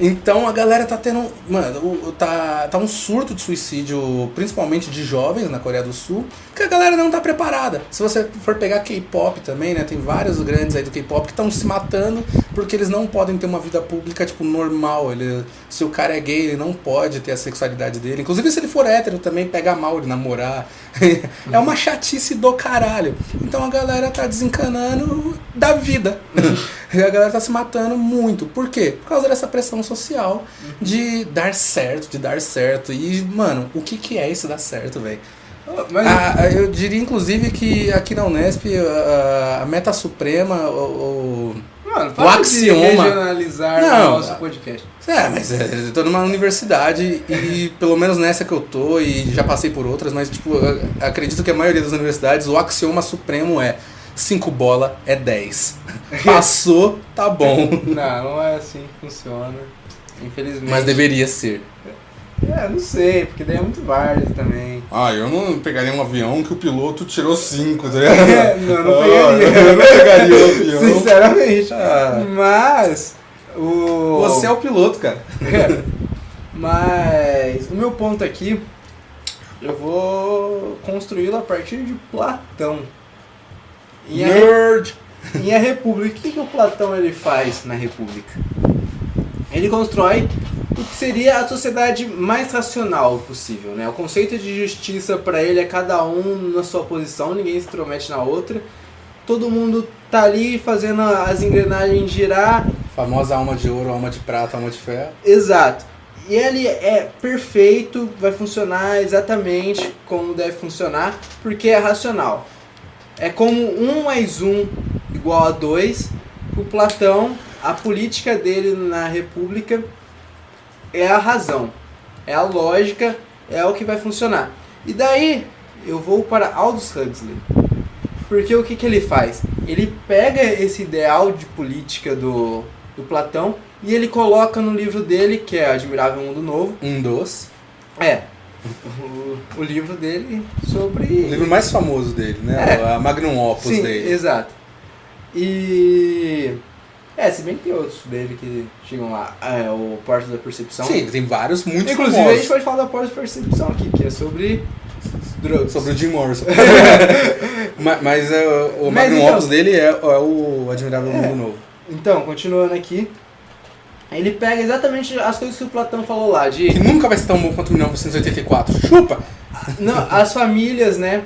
Então a galera tá tendo. Mano, tá, tá um surto de suicídio, principalmente de jovens na Coreia do Sul, que a galera não tá preparada. Se você for pegar K-pop também, né? Tem vários grandes aí do K-pop que estão se matando porque eles não podem ter uma vida pública, tipo, normal. Ele, se o cara é gay, ele não pode ter a sexualidade dele. Inclusive, se ele for hétero, também pega mal de namorar. (laughs) é uma chatice do caralho. Então a galera tá desencanando da vida. (laughs) a galera tá se matando muito. Por quê? Por causa dessa pressão social de dar certo, de dar certo. E, mano, o que que é isso dar certo, velho? Mas Ah, eu diria inclusive que aqui na Unesp a, a meta suprema, o, o- Mano, O axioma- regionalizar Não, o nosso podcast. É, mas é, eu tô numa universidade e pelo menos nessa que eu tô, e já passei por outras, mas tipo, acredito que a maioria das universidades, o axioma supremo é 5 bola é 10. (laughs) Passou, tá bom. Não, não é assim que funciona. Infelizmente. Mas deveria ser. É, não sei, porque daí é muito válido também. Ah, eu não pegaria um avião que o piloto tirou 5, tá (laughs) É, não, não Ah, pegaria. eu não pegaria o avião. Sinceramente. Ah. Mas. O... Você é o piloto, cara. Mas o meu ponto aqui, eu vou construí-lo a partir de Platão. E a, Nerd! e a República, o que, que o Platão ele faz na República? Ele constrói o que seria a sociedade mais racional possível, né? O conceito de justiça para ele é cada um na sua posição, ninguém se intromete na outra. Todo mundo tá ali fazendo as engrenagens girar Famosa alma de ouro, alma de prata, alma de ferro. Exato. E ele é perfeito, vai funcionar exatamente como deve funcionar, porque é racional. É como 1 mais 1 igual a 2. O Platão, a política dele na República é a razão, é a lógica, é o que vai funcionar. E daí eu vou para Aldous Huxley. Porque o que, que ele faz? Ele pega esse ideal de política do, do Platão e ele coloca no livro dele, que é Admirável Mundo Novo. Um dos. É. O, o livro dele sobre. O livro mais famoso dele, né? É. A Magnum Opus Sim, dele. exato. E. É, se bem que tem outros dele que chegam lá. É, o Porta da Percepção. Sim, tem vários muito Inclusive, a famosos. gente pode falar da Porta da Percepção aqui, que é sobre drugs. Sobre o Jim Morrison. (laughs) Ma- Mas, é, o Mas Magnum então- Opus dele é, é o Admirável É. Mundo Novo. Então, continuando aqui. Ele pega exatamente as coisas que o Platão falou lá, de Que nunca vai ser tão bom quanto 1984. Chupa! Não, as famílias, né?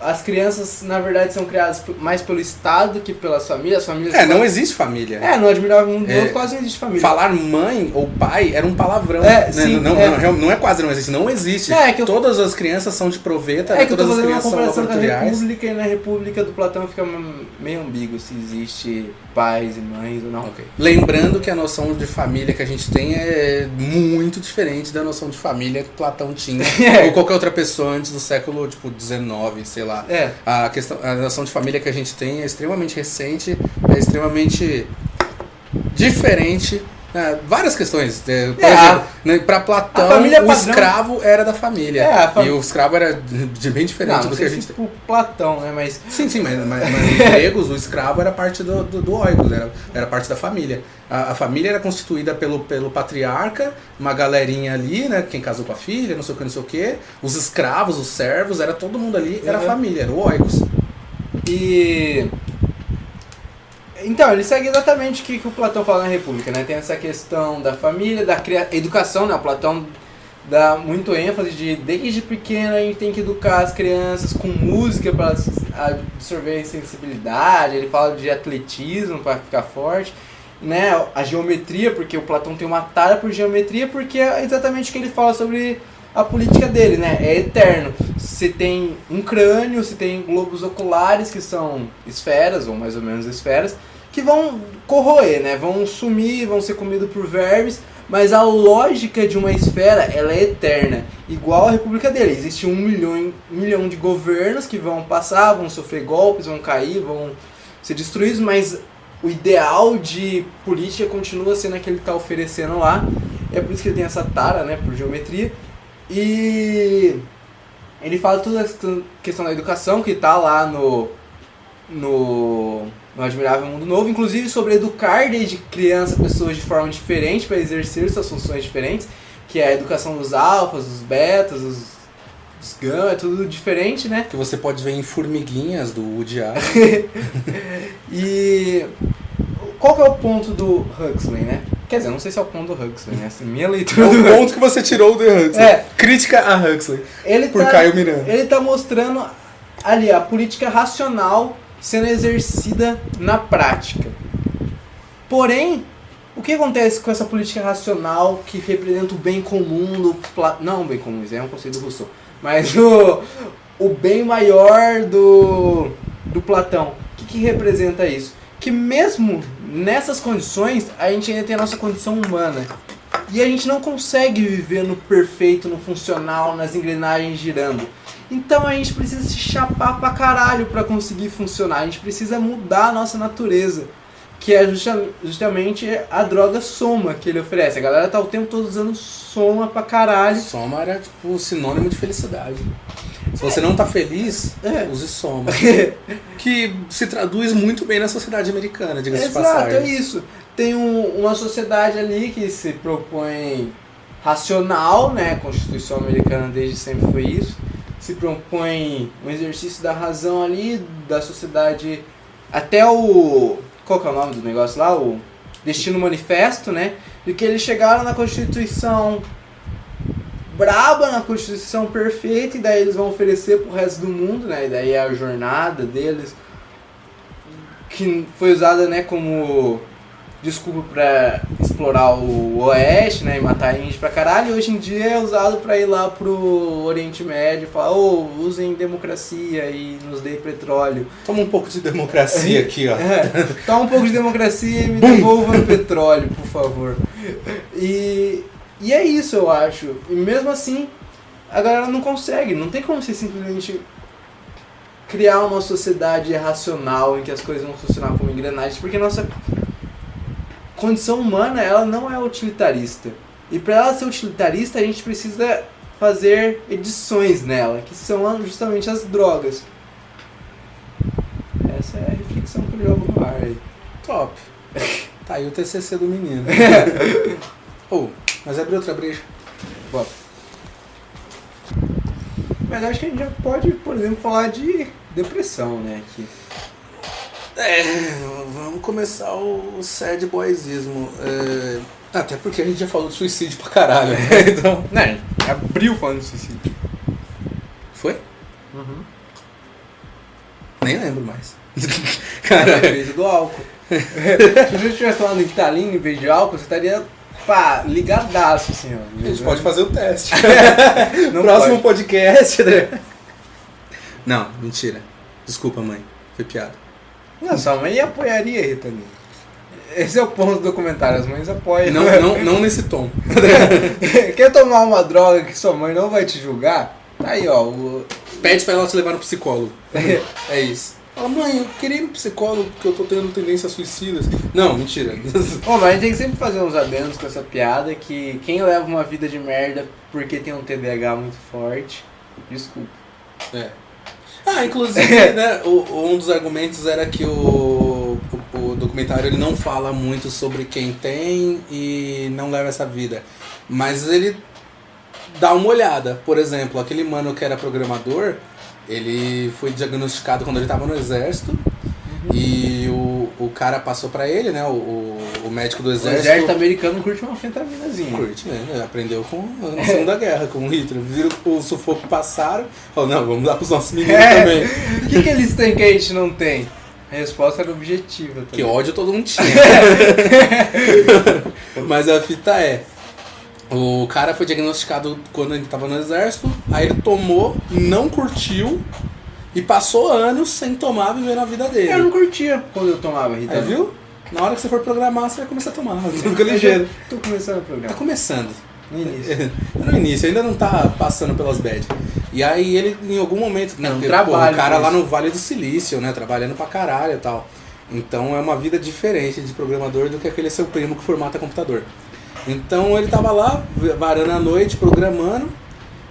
As crianças, na verdade, são criadas mais pelo Estado que pelas famílias. As famílias É, não existe família. É, no Admirável Mundo É. Novo quase não existe família. Falar mãe ou pai era um palavrão. É, né? sim, não, é. Não, não é quase não existe, não existe. É, que eu- Todas as crianças são de proveta, É que eu tô todas as fazendo uma crianças são comparação com a laboratoriais. República e na República do Platão fica meio ambíguo se existe pais e mães ou não. Ok. Lembrando que a noção de família que a gente tem é muito diferente da noção de família que Platão tinha (laughs) É. ou qualquer outra pessoa antes do século tipo 19, sei lá. É, A questão, a noção de família que a gente tem é extremamente recente, é extremamente diferente. Né? várias questões. É, Por É, exemplo, né, pra Platão, a o escravo era da família. É, a fam- E o escravo era de bem diferente não, do que a gente se tem. tipo Platão, né? Mas Sim, sim, mas, mas, mas (laughs) os gregos, o escravo era parte do, do, do oikos, era, era parte da família. A, a família era constituída pelo, pelo patriarca, uma galerinha ali, né? Quem casou com a filha, não sei o que, não sei o que. Os escravos, os servos, era todo mundo ali, era Uhum. família, era o oikos. E. Então, ele segue exatamente o que, que o Platão fala na República, né? Tem essa questão da família, da cria... educação, né? O Platão dá muito ênfase de desde pequeno a gente tem que educar as crianças com música para absorver sensibilidade. Ele fala de atletismo para ficar forte, né? A geometria, porque o Platão tem uma tara por geometria, porque é exatamente o que ele fala sobre a política dele, né? É eterno. Se tem um crânio, se tem globos oculares, que são esferas, ou mais ou menos esferas, que vão corroer, né? Vão sumir, vão ser comidos por vermes, mas a lógica de uma esfera, ela é eterna. Igual a república dele. Existe um milhão, um milhão de governos que vão passar, vão sofrer golpes, vão cair, vão ser destruídos, mas o ideal de política continua sendo aquele que está oferecendo lá. É por isso que ele tem essa tara, né, por geometria. E ele fala toda essa questão da educação que tá lá no, no, no Admirável Mundo Novo, inclusive sobre educar desde criança pessoas de forma diferente para exercer suas funções diferentes, que é a educação dos alfas, dos betas, dos, dos gama, é tudo diferente, né? Que você pode ver em Formiguinhas, do Woody Allen. (laughs) E qual que é o ponto do Huxley, né? Quer dizer, não sei se é o ponto do Huxley, né? Assim, minha É leitura o do ponto que você tirou do Huxley. É. Crítica a Huxley. ele Por tá, Caio Miranda. ele tá mostrando ali a política racional sendo exercida na prática. Porém, o que acontece com essa política racional que representa o bem comum do não o bem comum, é um conceito do Rousseau, mas o o bem maior do, do Platão. O que, que representa isso? Que mesmo nessas condições, a gente ainda tem a nossa condição humana. E a gente não consegue viver no perfeito, no funcional, nas engrenagens girando. Então a gente precisa se chapar pra caralho pra conseguir funcionar. A gente precisa mudar a nossa natureza. Que é justa- justamente a droga soma que ele oferece. A galera tá o tempo todo usando soma pra caralho. Soma era tipo sinônimo de felicidade. Se você não tá feliz, É. use soma. (laughs) Que se traduz muito bem na sociedade americana, diga-se de Exato, é passagem. isso. Tem um- uma sociedade ali que se propõe racional, né? A Constituição americana desde sempre foi isso. Se propõe um exercício da razão ali, da sociedade. Até o. Qual que é o nome do negócio lá? O Destino Manifesto, né? De que eles chegaram na Constituição braba, na Constituição perfeita, e daí eles vão oferecer pro resto do mundo, né? E daí é a jornada deles que foi usada né, como desculpa pra explorar o Oeste, né, e matar índio pra caralho, e hoje em dia é usado pra ir lá pro Oriente Médio e falar, ô, usem democracia e nos dê petróleo. Toma um pouco de democracia aqui, ó. É, toma um pouco de democracia e me devolva o petróleo, por favor. E, e é isso, eu acho. E mesmo assim, a galera não consegue. Não tem como você simplesmente criar uma sociedade racional em que as coisas vão funcionar como engrenagens, porque nossa condição humana ela não é utilitarista. E para ela ser utilitarista, a gente precisa fazer edições nela, que são justamente as drogas. Essa é a reflexão que eu jogo no ar aí. Top. (laughs) Tá aí o TCC do menino. (laughs) Ô, mas abre outra brecha. Bota. Mas acho que a gente já pode, por exemplo, falar de depressão, né? Aqui. É, vamos começar o sad boysismo. É, até porque a gente já falou de suicídio pra caralho. né? Então. Né? Abriu falando de suicídio. Foi? Uhum. Nem lembro mais. Cara, (laughs) Caralho. do álcool. (laughs) Se você tivesse tomado Ritalina em vez de álcool, você estaria, pá, ligadaço, assim, ó. A gente pode fazer o teste. (laughs) Não Próximo pode. podcast, André. Não, mentira. Desculpa, mãe. Foi piada. Não, sua mãe apoiaria a Ritalina. Esse é o ponto do documentário, as mães apoiam. Não, não, não nesse tom. (laughs) Quer tomar uma droga que sua mãe não vai te julgar? Tá aí, ó. O... Pede pra ela te levar no psicólogo. (laughs) É isso. Fala, mãe, eu queria ir no psicólogo porque eu tô tendo tendências suicidas. Não, mentira. (laughs) Bom, mas a gente tem que sempre fazer uns adendos com essa piada que quem leva uma vida de merda porque tem um TDAH muito forte, desculpa. É. Ah, inclusive, (laughs) né, o- um dos argumentos era que o, o, o documentário ele não fala muito sobre quem tem e não leva essa vida. Mas ele dá uma olhada. Por exemplo, aquele mano que era programador, ele foi diagnosticado quando ele estava no exército. E o, cara passou pra ele, né? O, o, o médico do O exército. exército americano curte uma fentaminazinha. Curte, né? Aprendeu com na Segunda Guerra, com o Hitler. Viram o sufoco passaram. Falou, não, vamos dar pros nossos meninos (laughs) É. também. O que, que eles têm que a gente não tem? A resposta era objetiva. Tá Que ódio todo mundo (laughs) tinha. Mas a fita é. O cara foi diagnosticado quando ele tava no exército, aí ele tomou, não curtiu e passou anos sem tomar, vivendo a vida dele. Eu não curtia quando eu tomava Aí Ritalina. viu? Na hora que você for programar, você vai começar a tomar. Você (laughs) fica já ligeiro. Tô começando o Tá programa. começando. No início. (laughs) no início, ainda não tá passando pelas bad. E aí ele, em algum momento, né? Não, porque, trabalho o cara lá no Vale do Silício, né? Trabalhando pra caralho e tal. Então é uma vida diferente de programador do que aquele seu primo que formata computador. Então ele tava lá, varando a noite, programando.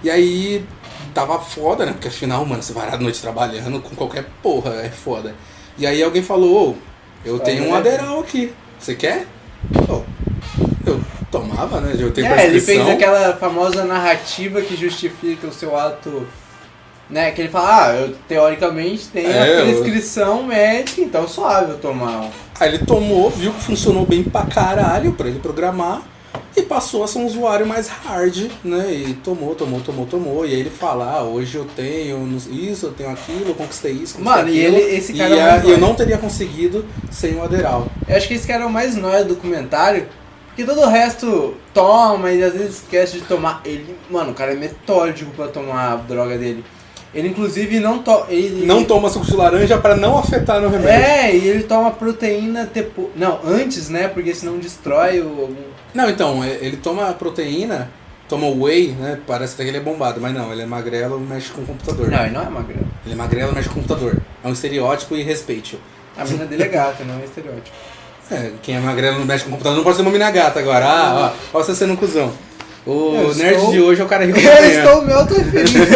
E aí tava foda, né? Porque afinal, mano, você varar a noite trabalhando com qualquer porra é foda. E aí alguém falou, ô, eu Tá tenho um vendo? Aderal aqui. Você quer? Ô, eu tomava, né? Eu tenho É, ele fez aquela famosa narrativa que justifica o seu ato. Né, que ele fala, ah, eu teoricamente tenho É, a eu- prescrição médica, então suave eu tomar. um. Aí ele tomou, viu que funcionou bem pra caralho pra ele programar e passou a ser um usuário mais hard, né? E tomou, tomou, tomou, tomou. E aí ele fala, ah, hoje eu tenho isso, eu tenho aquilo, eu conquistei isso, conquistei Mano, e aquilo. ele- esse cara e é a- eu não teria conseguido sem o Aderal. Eu acho que esse cara é o mais nóia do documentário, porque todo o resto toma e às vezes esquece de tomar. Ele, mano, o cara é metódico pra tomar a droga dele. Ele inclusive não to ele Não toma suco de laranja pra não afetar no remédio. É, e ele toma proteína depois. Não, antes, né? Porque senão destrói o. Não, então, é- ele toma proteína, toma whey, né? Parece até que ele é bombado, mas não, ele é magrelo mexe com o computador. Não, ele não é magrelo. Ele é magrelo mexe com o computador. É um estereótipo e respeite-o. A menina dele é gata, não é estereótipo. É, quem é magrelo não mexe com o computador não pode ser uma mina gata agora. Ah, ó, ó você sendo um cuzão. O Eu nerd estou- de hoje é o cara rico (laughs) Eu estou me auto-referindo. (laughs)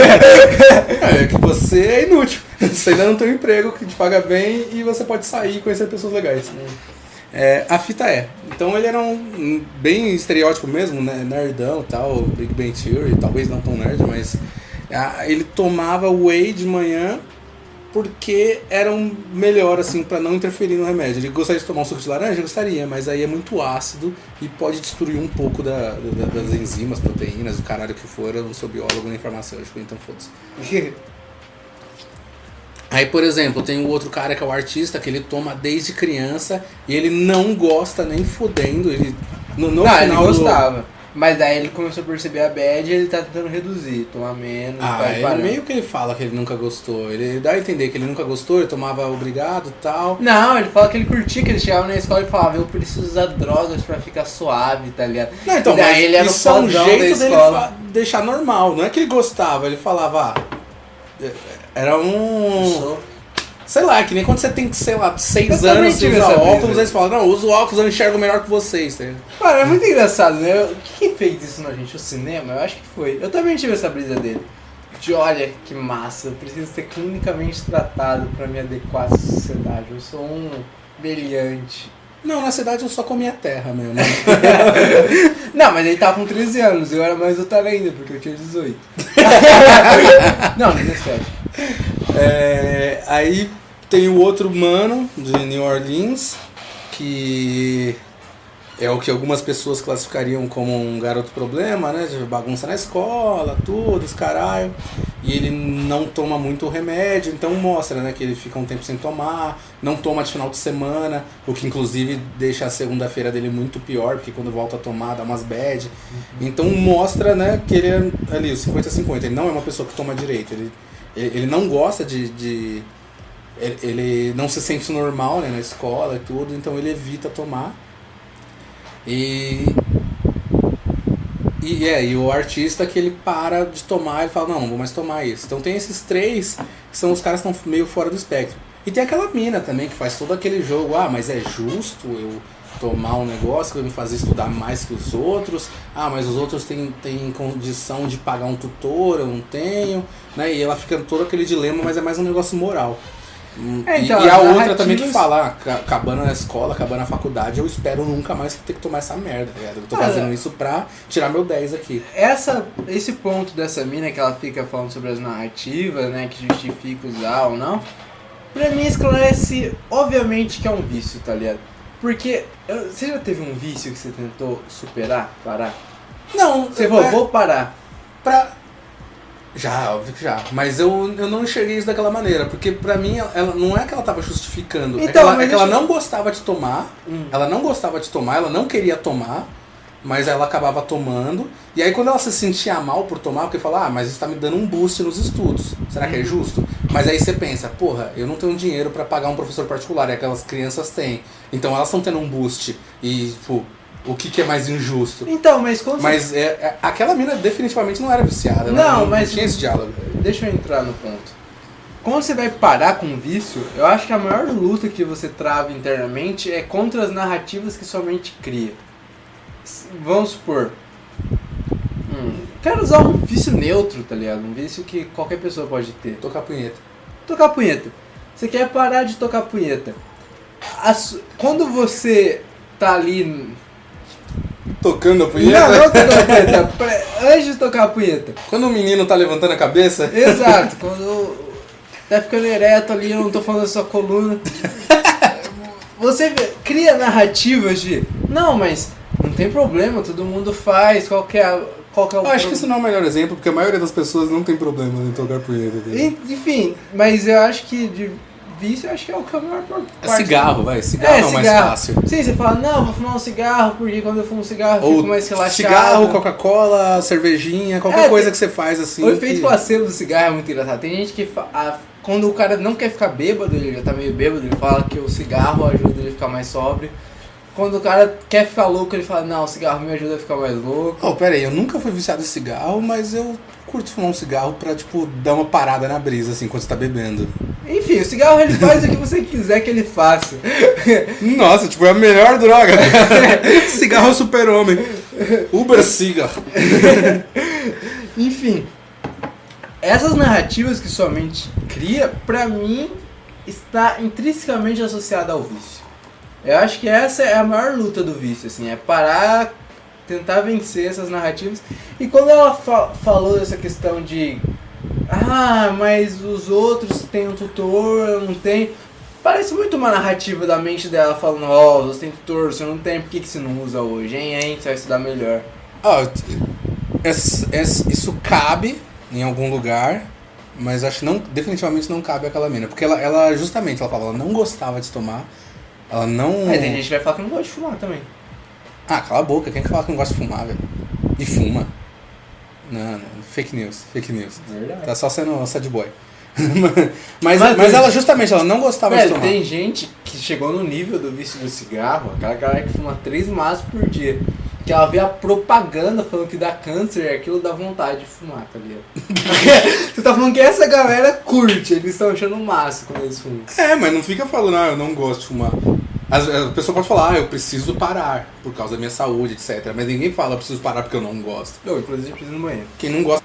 É que você é inútil. (laughs) Você ainda não tem um emprego que te paga bem e você pode sair e conhecer pessoas legais. É, a fita é. Então ele era um, bem estereótipo mesmo, né? Nerdão tal, Big Bang Theory, talvez não tão nerd, mas ah, ele tomava whey de manhã porque era um melhor, assim, pra não interferir no remédio. Ele gostaria de tomar um suco de laranja? Gostaria, mas aí é muito ácido e pode destruir um pouco da, da- das enzimas, proteínas, o caralho que for. Eu não sou biólogo nem farmacêutico, então foda-se. (laughs) Aí, por exemplo, tem o outro cara que é o artista, que ele toma desde criança e ele não gosta nem fodendo. Ele, no, no não, ele final do- gostava. Mas daí ele começou a perceber a bad e ele tá tentando reduzir, tomar menos, Ah, vai é meio que ele fala que ele nunca gostou. Ele dá a entender que ele nunca gostou, ele tomava obrigado e tal. Não, ele fala que ele curtia, que ele chegava na escola e falava, eu preciso usar drogas pra ficar suave, tá ligado? Não, então, E daí mas ele era isso é um jeito dele deixar normal. Não é que ele gostava, ele falava, ah, era um... Sou- Sei lá, que nem quando você tem, sei lá, seis Eu anos, tive usa brisa. óculos, aí você fala, não, uso óculos, eu enxergo melhor que vocês. tá? Mano, é muito engraçado, né? O que, que fez isso na gente? O cinema? Eu acho que foi. Eu também tive essa brisa dele. De olha que massa, eu preciso ser clinicamente tratado pra me adequar à sociedade. Eu sou um brilhante. Não, na cidade eu só comia terra mesmo. (laughs) Não, mas ele tava com 13 anos, eu era mais otário ainda, porque eu tinha 18. (laughs) Não, 17. É, aí tem o outro mano de New Orleans, que é o que algumas pessoas classificariam como um garoto problema, né? De bagunça na escola, tudo, os caralho. E ele não toma muito remédio, então mostra, né? Que ele fica um tempo sem tomar, não toma de final de semana, o que inclusive deixa a segunda-feira dele muito pior, porque quando volta a tomar dá umas bad. Então mostra, né, que ele é ali, o 50-50. Ele não é uma pessoa que toma direito, ele, ele não gosta de, de ele, ele não se sente normal né, na escola e tudo, então ele evita tomar. E. E é, e o artista que ele para de tomar, ele fala, não, não vou mais tomar isso. Então tem esses três que são os caras que estão meio fora do espectro. E tem aquela mina também que faz todo aquele jogo, ah, mas é justo eu tomar um negócio que vai me fazer estudar mais que os outros. Ah, mas os outros têm, têm condição de pagar um tutor, eu não tenho. Né? E ela fica todo aquele dilema, mas é mais um negócio moral. Hum, É, e- então, e, a as outra também que fala, ah, ca- acabando na escola, acabando na faculdade, eu espero nunca mais ter que tomar essa merda, tá ligado? Eu tô Ah, fazendo isso pra tirar meu 10 aqui. Essa, esse ponto dessa mina que ela fica falando sobre as narrativas, né, que justifica usar ou não, pra mim esclarece, obviamente, que é um vício, tá ligado? Porque você já teve um vício que você tentou superar, parar? Não, Você falou, é, vou parar. pra... Já, óbvio que já. Mas eu, eu não enxerguei isso daquela maneira, porque pra mim ela, não é que ela tava justificando, é que Então, ela, é que ela não gostava de tomar, Hum. ela não gostava de tomar, ela não queria tomar, mas ela acabava tomando. E aí quando ela se sentia mal por tomar, porque fala, ah, mas isso tá me dando um boost nos estudos. Será que é justo? Mas aí você pensa, porra, eu não tenho dinheiro pra pagar um professor particular, e aquelas crianças têm. Então elas estão tendo um boost. E, tipo, o que, que é mais injusto? Então, mas quando você- Mas é, é- aquela mina definitivamente não era viciada, né? Não, mas- tinha esse diálogo. Deixa eu entrar no ponto. Quando você vai parar com um vício, eu acho que a maior luta que você trava internamente é contra as narrativas que sua mente cria. Vamos supor. Hum, quero usar um vício neutro, tá ligado? Um vício que qualquer pessoa pode ter. Tocar punheta. Tocar punheta. Você quer parar de tocar punheta. A su- Quando você tá ali. Tocando a Não, não tocando a punheta. Antes de tocar a punheta. Quando o menino tá levantando a cabeça, Exato, (laughs) quando tá ficando ereto ali, eu não tô falando da sua coluna. Você cria narrativas de. Não, mas não tem problema, todo mundo faz, qual que é, a- qual que é o eu acho que isso não é o melhor exemplo, porque a maioria das pessoas não tem problema em tocar punheta. En- Enfim, mas eu acho que de vício eu acho que é o que é a maior parte. É cigarro, vai. Cigarro é, o mais fácil. Sim, você fala, não, vou fumar um cigarro, porque quando eu fumo um cigarro eu Ou fico mais relaxado. cigarro, Coca-Cola, cervejinha, qualquer É, coisa que você faz assim. O efeito que- placebo do cigarro é muito engraçado. Tem gente que, a- quando o cara não quer ficar bêbado, ele já tá meio bêbado, ele fala que o cigarro ajuda ele a ficar mais sóbrio. Quando o cara quer ficar louco, ele fala, não, o cigarro me ajuda a ficar mais louco. Oh, pera aí, eu nunca fui viciado em cigarro, mas eu curto fumar um cigarro pra, tipo, dar uma parada na brisa, assim, quando você tá bebendo. Enfim, o cigarro ele faz o que você quiser que ele faça. (laughs) Nossa, tipo, é a melhor droga. (laughs) cigarro é super-homem. Uber cigarro. (laughs) Enfim, essas narrativas que sua mente cria, pra mim, está intrinsecamente associada ao vício. Eu acho que essa é a maior luta do vício, assim, é parar, tentar vencer essas narrativas. E quando ela fa- falou dessa questão de ah, mas os outros têm um tutor, eu não tenho. Parece muito uma narrativa da mente dela falando, ó, você tem tutor, você não tem, por que, que você não usa hoje, hein, hein, você vai estudar melhor. Ess- isso cabe em algum lugar, mas acho que não, definitivamente não cabe àquela mina. Porque ela, ela justamente, ela falava, ela não gostava de tomar. Ela não. Aí tem gente que vai falar que não gosta de fumar também. Ah, cala a boca, quem que fala que não gosta de fumar, velho? E fuma. Não, não, fake news, fake news. Verdade. Tá só sendo sad boy. (laughs) mas, Mas mas, ela justamente, ela não gostava de tomar. tem gente que chegou no nível do vício do cigarro, aquela galera que fuma três maços por dia, que ela vê a propaganda falando que dá câncer e aquilo dá vontade de fumar, tá ligado? (laughs) Você tá falando que essa galera curte, eles estão achando o máximo quando eles fumam. É, mas não fica falando, ah, eu não gosto de fumar. As- A pessoa pode falar, ah, eu preciso parar por causa da minha saúde, etc. Mas ninguém fala, eu preciso parar porque eu não gosto. Eu, inclusive, preciso ir no banheiro. Quem não gosta.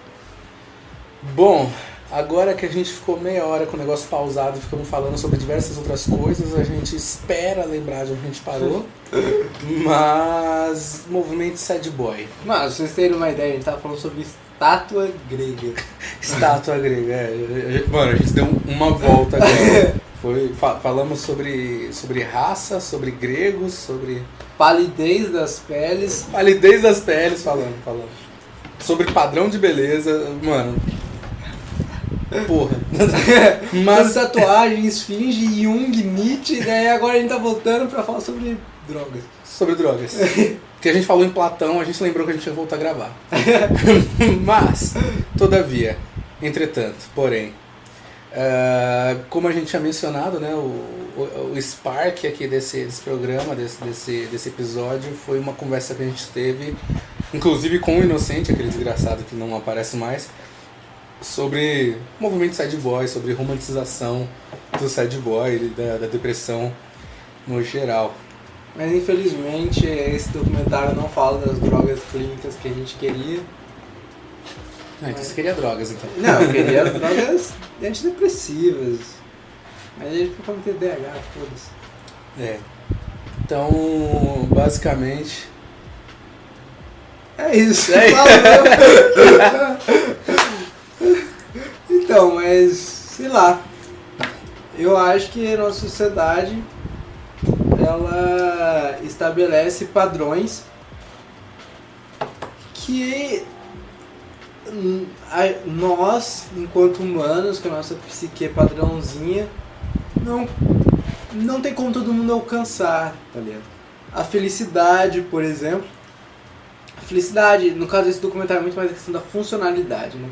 Bom, agora que a gente ficou meia hora com o negócio pausado e ficamos falando sobre diversas outras coisas, a gente espera lembrar de onde a gente parou. (laughs) Mas. Movimento sad boy. Mano, pra vocês terem uma ideia, a gente tava falando sobre estátua grega. (laughs) Estátua grega, é. (laughs) Mano, a gente deu uma volta agora. Foi, fa- falamos sobre, sobre raça, sobre gregos, sobre Palidez das peles. palidez das peles, falando, falando. Sobre padrão de beleza, mano. Porra. (laughs) Mas. tatuagem, esfinge, Jung, Nietzsche, e daí agora a gente tá voltando pra falar sobre drogas. Sobre drogas. (laughs) Porque a gente falou em Platão, a gente lembrou que a gente ia voltar a gravar. (laughs) Mas, todavia, entretanto, porém, ah, como a gente tinha mencionado, né, o, o, o Spark aqui desse, desse programa, desse, desse, desse episódio, foi uma conversa que a gente teve, inclusive com o Inocente, aquele desgraçado que não aparece mais, sobre movimento sad boy, sobre romantização do sad boy, e da, da depressão no geral. Mas infelizmente esse documentário não fala das drogas clínicas que a gente queria. Ah, então você queria drogas, então. Não, eu queria as (laughs) drogas antidepressivas. Mas a gente foi cometer DH, foda-se. É. Então, basicamente. É isso. É Falou. (laughs) então, mas sei lá. Eu acho que a nossa sociedade ela estabelece padrões que nós, enquanto humanos, com a nossa psique padrãozinha, não, não tem como todo mundo alcançar, tá ligado? A felicidade, por exemplo. A felicidade, no caso desse documentário, é muito mais a questão da funcionalidade, né?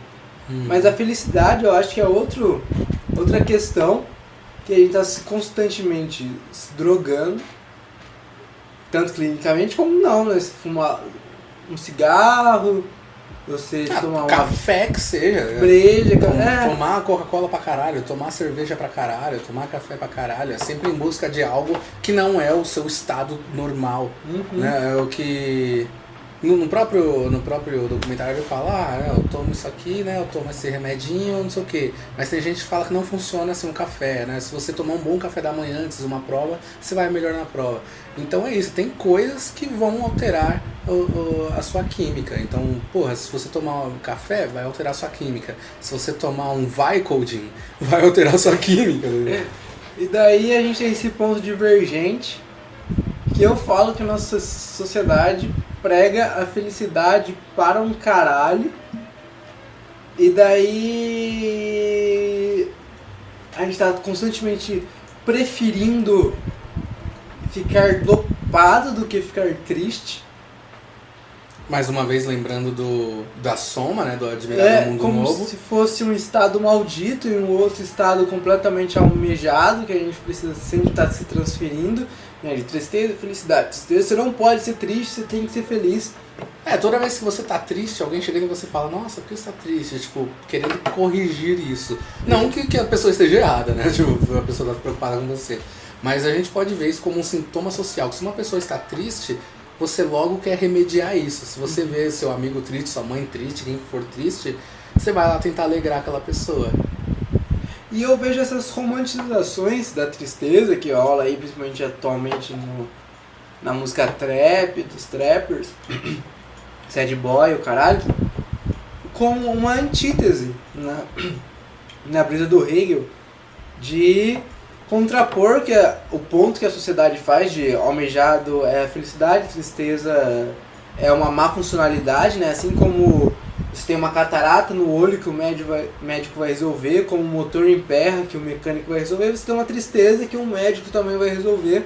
Mas a felicidade eu acho que é outro, outra questão que a gente está constantemente se drogando, tanto clinicamente como não, né? Se fumar um cigarro, você Ah, tomar uma café que seja. breja, Tom- é, Tomar Coca-Cola pra caralho, tomar cerveja pra caralho, tomar café pra caralho. É sempre em busca de algo que não é o seu estado normal. uhum. Né? É o que. No, no próprio, no próprio documentário ele fala, ah, eu tomo isso aqui, né? Eu tomo esse remedinho, não sei o quê. Mas tem gente que fala que não funciona assim um café, né? Se você tomar um bom café da manhã antes de uma prova, você vai melhor na prova. Então é isso, tem coisas que vão alterar o- o- a sua química. Então, porra, se você tomar um café, vai alterar a sua química. Se você tomar um Vicodin, (laughs) vai alterar a sua química. né? E daí a gente tem esse ponto divergente que eu falo que a nossa sociedade prega a felicidade para um caralho. E daí a gente tá constantemente preferindo ficar dopado do que ficar triste. Mais uma vez lembrando do, da soma, né? Do Admirável É Mundo como Novo. se fosse um estado maldito e um outro estado completamente almejado, que a gente precisa sempre estar se transferindo. Né, de tristeza e felicidade. Tristeza, você não pode ser triste, você tem que ser feliz. É, toda vez que você tá triste, alguém chega em você e fala, nossa, por que você tá triste? Tipo, querendo corrigir isso. Não que, que a pessoa esteja errada, né? (laughs) Tipo, a pessoa tá preocupada com você. Mas a gente pode ver isso como um sintoma social. Que se uma pessoa está triste, você logo quer remediar isso. Se você vê seu amigo triste, sua mãe triste, quem for triste, você vai lá tentar alegrar aquela pessoa. E eu vejo essas romantizações da tristeza que rola aí, principalmente atualmente no, na música trap, dos trappers, (clears throat) sad boy, o caralho, como uma antítese na, (clears throat) na brisa do Hegel de contrapor que o ponto que a sociedade faz de almejado é a felicidade, tristeza é uma má funcionalidade, né? Assim como você tem uma catarata no olho que o médico vai, médico vai resolver, como o motor emperra que o mecânico vai resolver, você tem uma tristeza que um médico também vai resolver.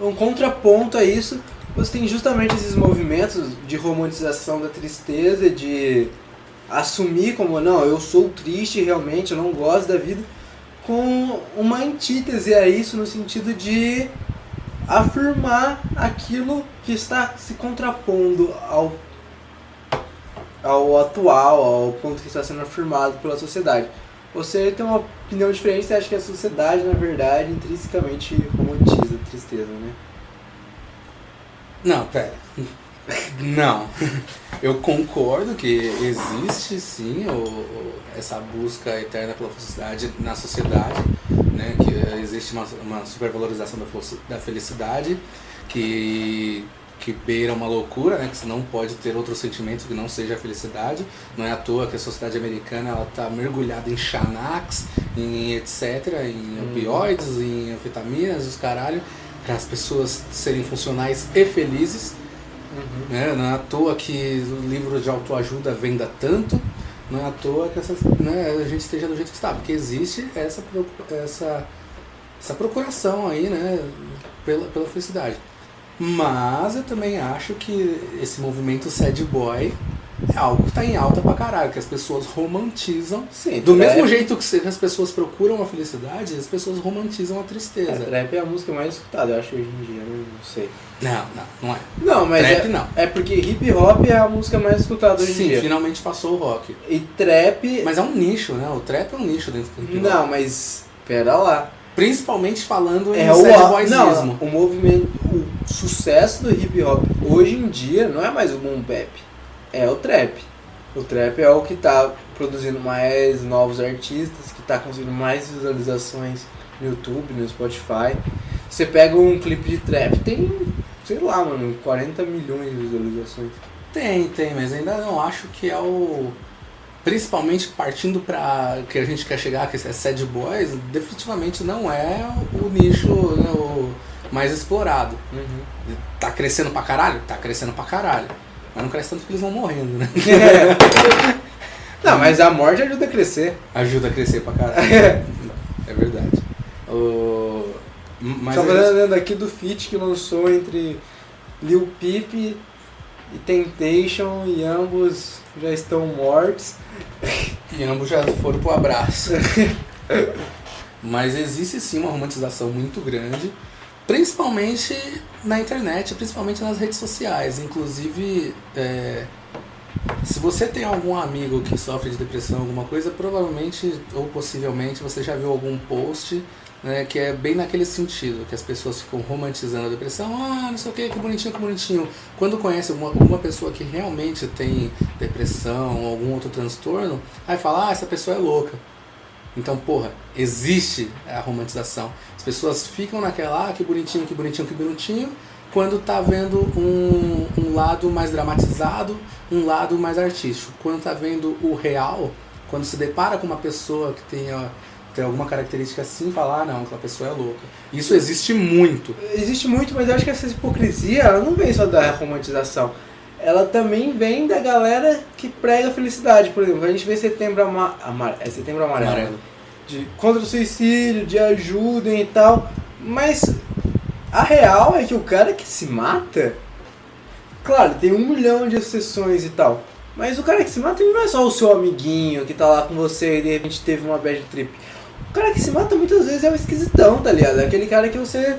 Um contraponto a isso, você tem justamente esses movimentos de romantização da tristeza, de assumir como, não, eu sou triste realmente, eu não gosto da vida, com uma antítese a isso no sentido de afirmar aquilo que está se contrapondo ao ao atual, ao ponto que está sendo afirmado pela sociedade. Você tem uma opinião diferente, você acha que a sociedade, na verdade, intrinsecamente romantiza a tristeza, né? Não, pera. Não. Eu concordo que existe sim o, o- essa busca eterna pela felicidade na sociedade, né? Que existe uma, uma supervalorização da, da felicidade que, que beira uma loucura, né? Que você não pode ter outro sentimento que não seja a felicidade. Não é à toa que a sociedade americana ela está mergulhada em Xanax, em etc., em opioides, em anfetaminas, os caralho, para as pessoas serem funcionais e felizes. Né? Não é à toa que o livro de autoajuda venda tanto, não é à toa que essas, né, a gente esteja do jeito que está, porque existe essa, essa, essa procuração aí né, pela, pela felicidade. Mas eu também acho que esse movimento sad boy é algo que está em alta pra caralho, que as pessoas romantizam. Sim, Do trap- mesmo jeito que as pessoas procuram a felicidade, as pessoas romantizam a É, tristeza. trap é a música mais escutada, eu acho, hoje em dia, né? não sei. Não, não, não é. Não, mas Trap é, não. é porque hip hop é a música mais escutada hoje em Sim, dia. finalmente passou o rock. E trap. Mas é um nicho, né? O trap é um nicho dentro do hip hop. Não, mas. Pera lá. Principalmente falando em É o, boysismo. não, o movimento, o sucesso do hip hop hoje em dia não é mais o boom bap, é o trap. O trap é o que tá produzindo mais novos artistas, que tá conseguindo mais visualizações no YouTube, no Spotify. Você pega um clipe de trap, tem, sei lá, mano, 40 milhões de visualizações. Tem, tem, mas ainda não acho que é o. Principalmente partindo pra que a gente quer chegar, que é sad boys, definitivamente não é o nicho né, o mais explorado. Tá crescendo pra caralho? Tá crescendo pra caralho. Mas não cresce tanto que eles vão morrendo, né? (laughs) Não, mas a morte ajuda a crescer. Ajuda a crescer pra caralho. (laughs) é verdade. O... Mas Estava é aqui do feat que lançou entre Lil Peep e Temptation e ambos já estão mortos. E ambos já foram pro abraço. (laughs) Mas existe sim uma romantização muito grande, principalmente na internet, principalmente nas redes sociais. Inclusive, é, se você tem algum amigo que sofre de depressão, alguma coisa, provavelmente ou possivelmente você já viu algum post né, que é bem naquele sentido, que as pessoas ficam romantizando a depressão, ah, não sei o que, que bonitinho, que bonitinho. Quando conhece uma, alguma pessoa que realmente tem depressão algum outro transtorno, aí fala, ah, essa pessoa é louca. Então, porra, existe a romantização. As pessoas ficam naquela, ah, que bonitinho, que bonitinho, que bonitinho, quando tá vendo um, um lado mais dramatizado, um lado mais artístico. Quando tá vendo o real, quando se depara com uma pessoa que tenha, tem alguma característica assim, fala, ah, não, aquela pessoa é louca. Isso existe muito. Existe muito, mas eu acho que essa hipocrisia ela não vem só da romantização. Ela também vem da galera que prega a felicidade. Por exemplo, a gente vê setembro, ama... amar- é setembro amarelo. Amarelo. de contra o suicídio, de ajudem e tal. Mas a real é que o cara que se mata, claro, tem um milhão de exceções e tal. Mas o cara que se mata não é só o seu amiguinho que tá lá com você e de repente teve uma bad trip. O cara que se mata muitas vezes é o esquisitão, tá ligado? É aquele cara que você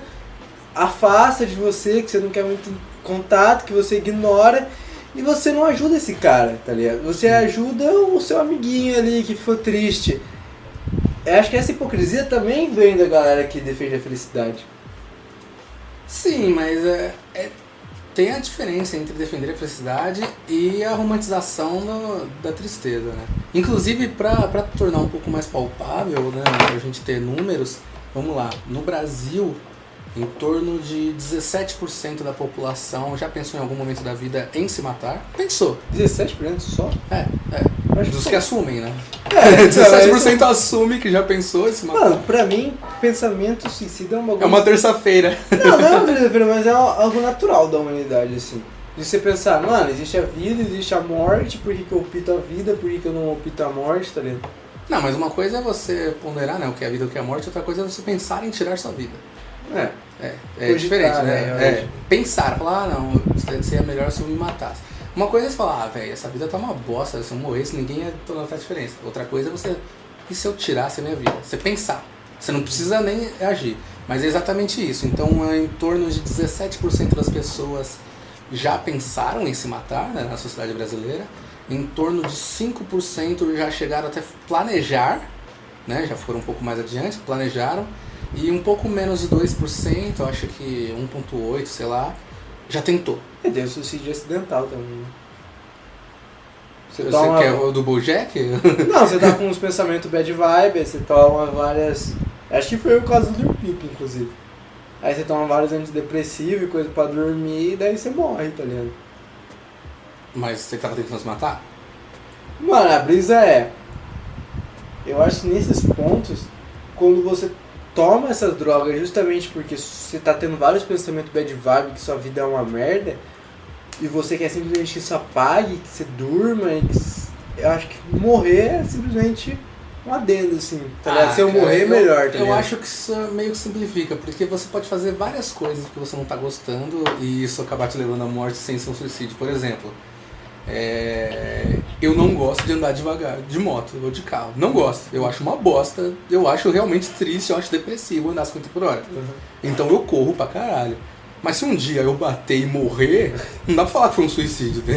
afasta de você, que você não quer muito contato, que você ignora e você não ajuda esse cara, tá ligado? Você ajuda o seu amiguinho ali que ficou triste. Eu acho que essa hipocrisia também vem da galera que defende a felicidade. Sim, mas é, é- tem a diferença entre defender a felicidade e a romantização do- da tristeza, né? Inclusive, para tornar um pouco mais palpável, né, a gente ter números, vamos lá, no Brasil, em torno de 17% da população já pensou em algum momento da vida em se matar. Pensou. 17% só? É, é. Acho Dos que- que assumem, né? É, (laughs) 17% assume que já pensou em se matar. Mano, pra mim, pensamento suicida é um bagulho. É uma terça-feira. Não, não é uma (laughs) terça-feira, mas é algo natural da humanidade, assim. De você pensar, mano, existe a vida, existe a morte, por que, que eu opto a vida, por que, que eu não opto a morte, tá ligado? Não, mas uma coisa é você ponderar né, o que é a vida o que é a morte, outra coisa é você pensar em tirar sua vida. É. É, é Cogitar, diferente, né? né, É, pensar, falar, ah, não, seria melhor se eu me matasse. Uma coisa é você falar, ah, velho, essa vida tá uma bosta, se eu morresse, ninguém ia notar a diferença. Outra coisa é você, e se eu tirasse a minha vida? Você pensar. Você não precisa nem agir. Mas é exatamente isso. Então, é em torno de 17% das pessoas já pensaram em se matar né, na sociedade brasileira. Em torno de 5% já chegaram até planejar, né, já foram um pouco mais adiante, planejaram. E um pouco menos de 2%, eu acho que 1,8%, sei lá, já tentou. Tem o suicídio acidental também. né? Você Você toma... quer o do Bojack? (laughs) Não, você tá com uns pensamentos bad vibe, você toma várias. Acho que foi o caso do Peep, inclusive. Aí você toma vários antidepressivos e coisa pra dormir, e daí você morre, tá ligado? Mas você tava tentando se matar? Mano, a brisa é. Eu acho que nesses pontos, quando você toma essas drogas justamente porque você tá tendo vários pensamentos bad vibe, que sua vida é uma merda, e você quer simplesmente que isso apague, que você durma, que eu acho que morrer é simplesmente um adendo, assim. Tá ligado? Se eu cara, morrer, eu- melhor, tá Eu ligado? acho que isso meio que simplifica, porque você pode fazer várias coisas que você não tá gostando e isso acabar te levando à morte sem ser um suicídio. Por exemplo, é, eu não gosto de andar devagar, de moto ou de carro. Não gosto. Eu acho uma bosta. Eu acho realmente triste, eu acho depressivo andar 50 por hora. Uhum. Então eu corro pra caralho. Mas se um dia eu bater e morrer, não dá pra falar que foi um suicídio, tá?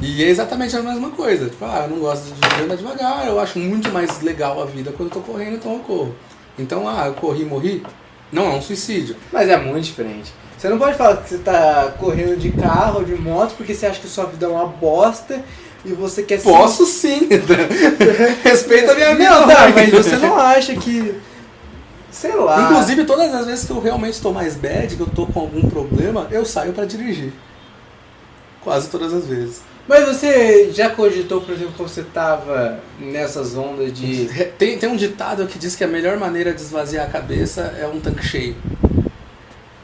E é exatamente a mesma coisa. Tipo, ah, eu não gosto de andar devagar, eu acho muito mais legal a vida quando eu tô correndo, então eu corro. Então, ah, eu corri e morri? Não, é um suicídio. Mas é muito diferente. Você não pode falar que você tá correndo de carro ou de moto porque você acha que sua vida é uma bosta e você quer ser- Posso sim. (laughs) Respeita a minha vida. Não, tá, mas você não acha que. Sei lá. Inclusive, todas as vezes que eu realmente tô mais bad, que eu tô com algum problema, eu saio pra dirigir. Quase todas as vezes. Mas você já cogitou, por exemplo, quando você tava nessas ondas de. Tem, tem um ditado que diz que a melhor maneira de esvaziar a cabeça é um tanque cheio.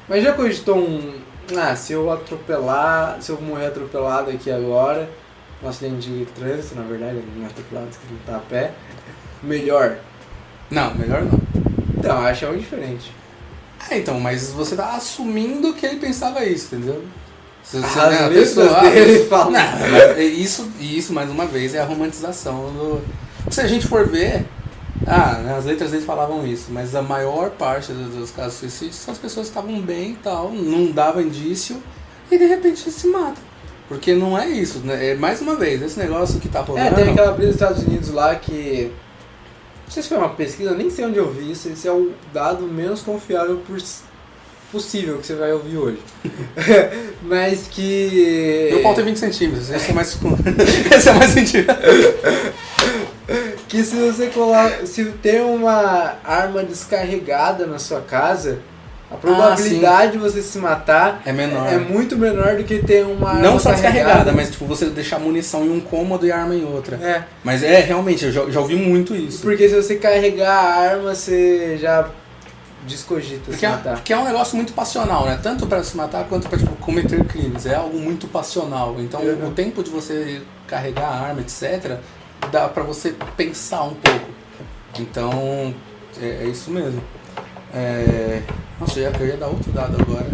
Mas já cogitou um. Ah, se eu atropelar. Se eu morrer atropelado aqui agora. Um acidente de trânsito, na verdade, não é atropelado, que não tá a pé. Melhor. Não, melhor não. Então, acho é um diferente. É, então, mas você tá assumindo que ele pensava isso, entendeu? Você, As né, a pessoa- dele ah, falam. Não, mas isso, isso, mais uma vez, é a romantização do. Se a gente for ver. Ah, né, as letras deles falavam isso, mas a maior parte dos, casos de suicídio são as pessoas que estavam bem e tal, não dava indício e de repente se matam. Porque não é isso, né? É, mais uma vez, esse negócio que tá rolando. É, tem aquela brisa dos Estados Unidos lá que. Não sei se foi uma pesquisa, nem sei onde eu vi isso. Esse é o dado menos confiável pos- possível que você vai ouvir hoje. (laughs) Mas que. Meu pau tem 20 centímetros, esse é mais. (laughs) esse é mais sentido. (laughs) (laughs) Que se você colar. Se tem uma arma descarregada na sua casa, a probabilidade de você se matar É menor. é muito menor do que ter uma arma Não só descarregada, carregada. mas tipo, você deixar munição em um cômodo e arma em outra. É, Mas é, realmente, eu já, já ouvi muito isso. porque se você carregar a arma, você já descogita Porque se é, matar. porque é um negócio muito passional, né? Tanto pra se matar quanto pra tipo, cometer crimes. É algo muito passional. Então, Uhum. o tempo de você carregar a arma, etc., dá pra você pensar um pouco. Então, é, é isso mesmo. É... Nossa, eu ia, eu ia dar outro dado agora.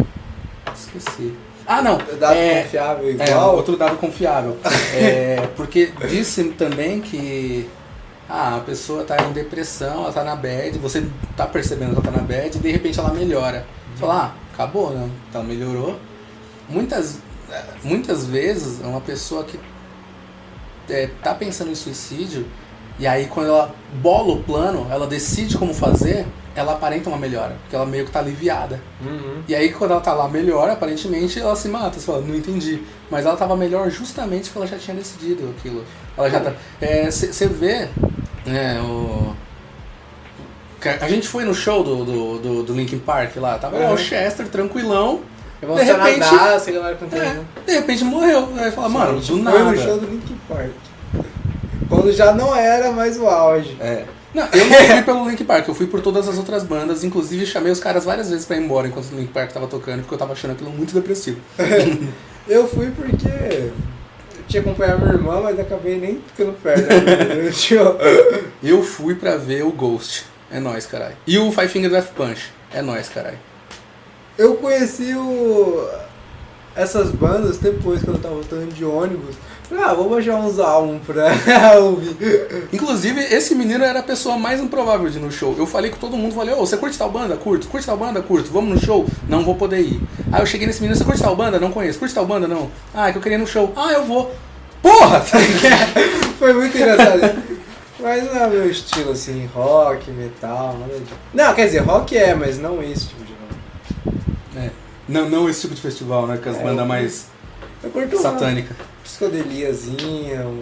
Esqueci. Ah, não. Dado é, confiável é, igual. outro dado confiável. (laughs) É, porque disse também que ah, a pessoa está em depressão, ela está na bad, você está percebendo que ela está na bad e de repente ela melhora. Você fala, ah, acabou, né? Então melhorou. Muitas, muitas vezes uma pessoa que é, tá pensando em suicídio e aí quando ela bola o plano, ela decide como fazer, ela aparenta uma melhora, porque ela meio que tá aliviada. Uhum. E aí quando ela tá lá melhor, aparentemente ela se mata. Você fala, não entendi. Mas ela tava melhor justamente porque ela já tinha decidido aquilo. Ela já tá. Você vê, né, o. A gente foi no show do, do, do, do Linkin Park lá, tava lá Uhum. o Chester tranquilão, aquela hora cantando. é, de repente morreu. Aí fala, mano, do foi nada. no show do Linkin Park. Quando já não era mais o auge. É. Não, eu não fui pelo Link Park, eu fui por todas as outras bandas, inclusive chamei os caras várias vezes pra ir embora enquanto o Link Park tava tocando, porque eu tava achando aquilo muito depressivo. (laughs) Eu fui porque eu tinha acompanhado minha irmã, mas acabei nem ficando perto. né? (laughs) Eu fui pra ver o Ghost. É nóis, caralho. E o Five Finger Death Punch. É nóis, caralho. Eu conheci o... essas bandas depois, quando eu tava voltando de ônibus. Ah, vou baixar uns álbuns pra (laughs) ouvir. Inclusive, esse menino era a pessoa mais improvável de ir no show. Eu falei com todo mundo, falei, ô, você curte tal banda? Curto. Curte tal banda? Curto. Vamos no show? Não vou poder ir. Aí eu cheguei nesse menino, você curte tal banda? Não conheço. Curte tal banda? Não. Ah, é que eu queria ir no show. Ah, eu vou. Porra! (laughs) Foi muito engraçado. Mas não é meu estilo, assim, rock, metal, nada disso. Não, quer dizer, rock é, mas não esse tipo de rock. É. Não, não esse tipo de festival, né? Com as É, bandas mais Eu curto uma satânicas. psicodeliazinha, um...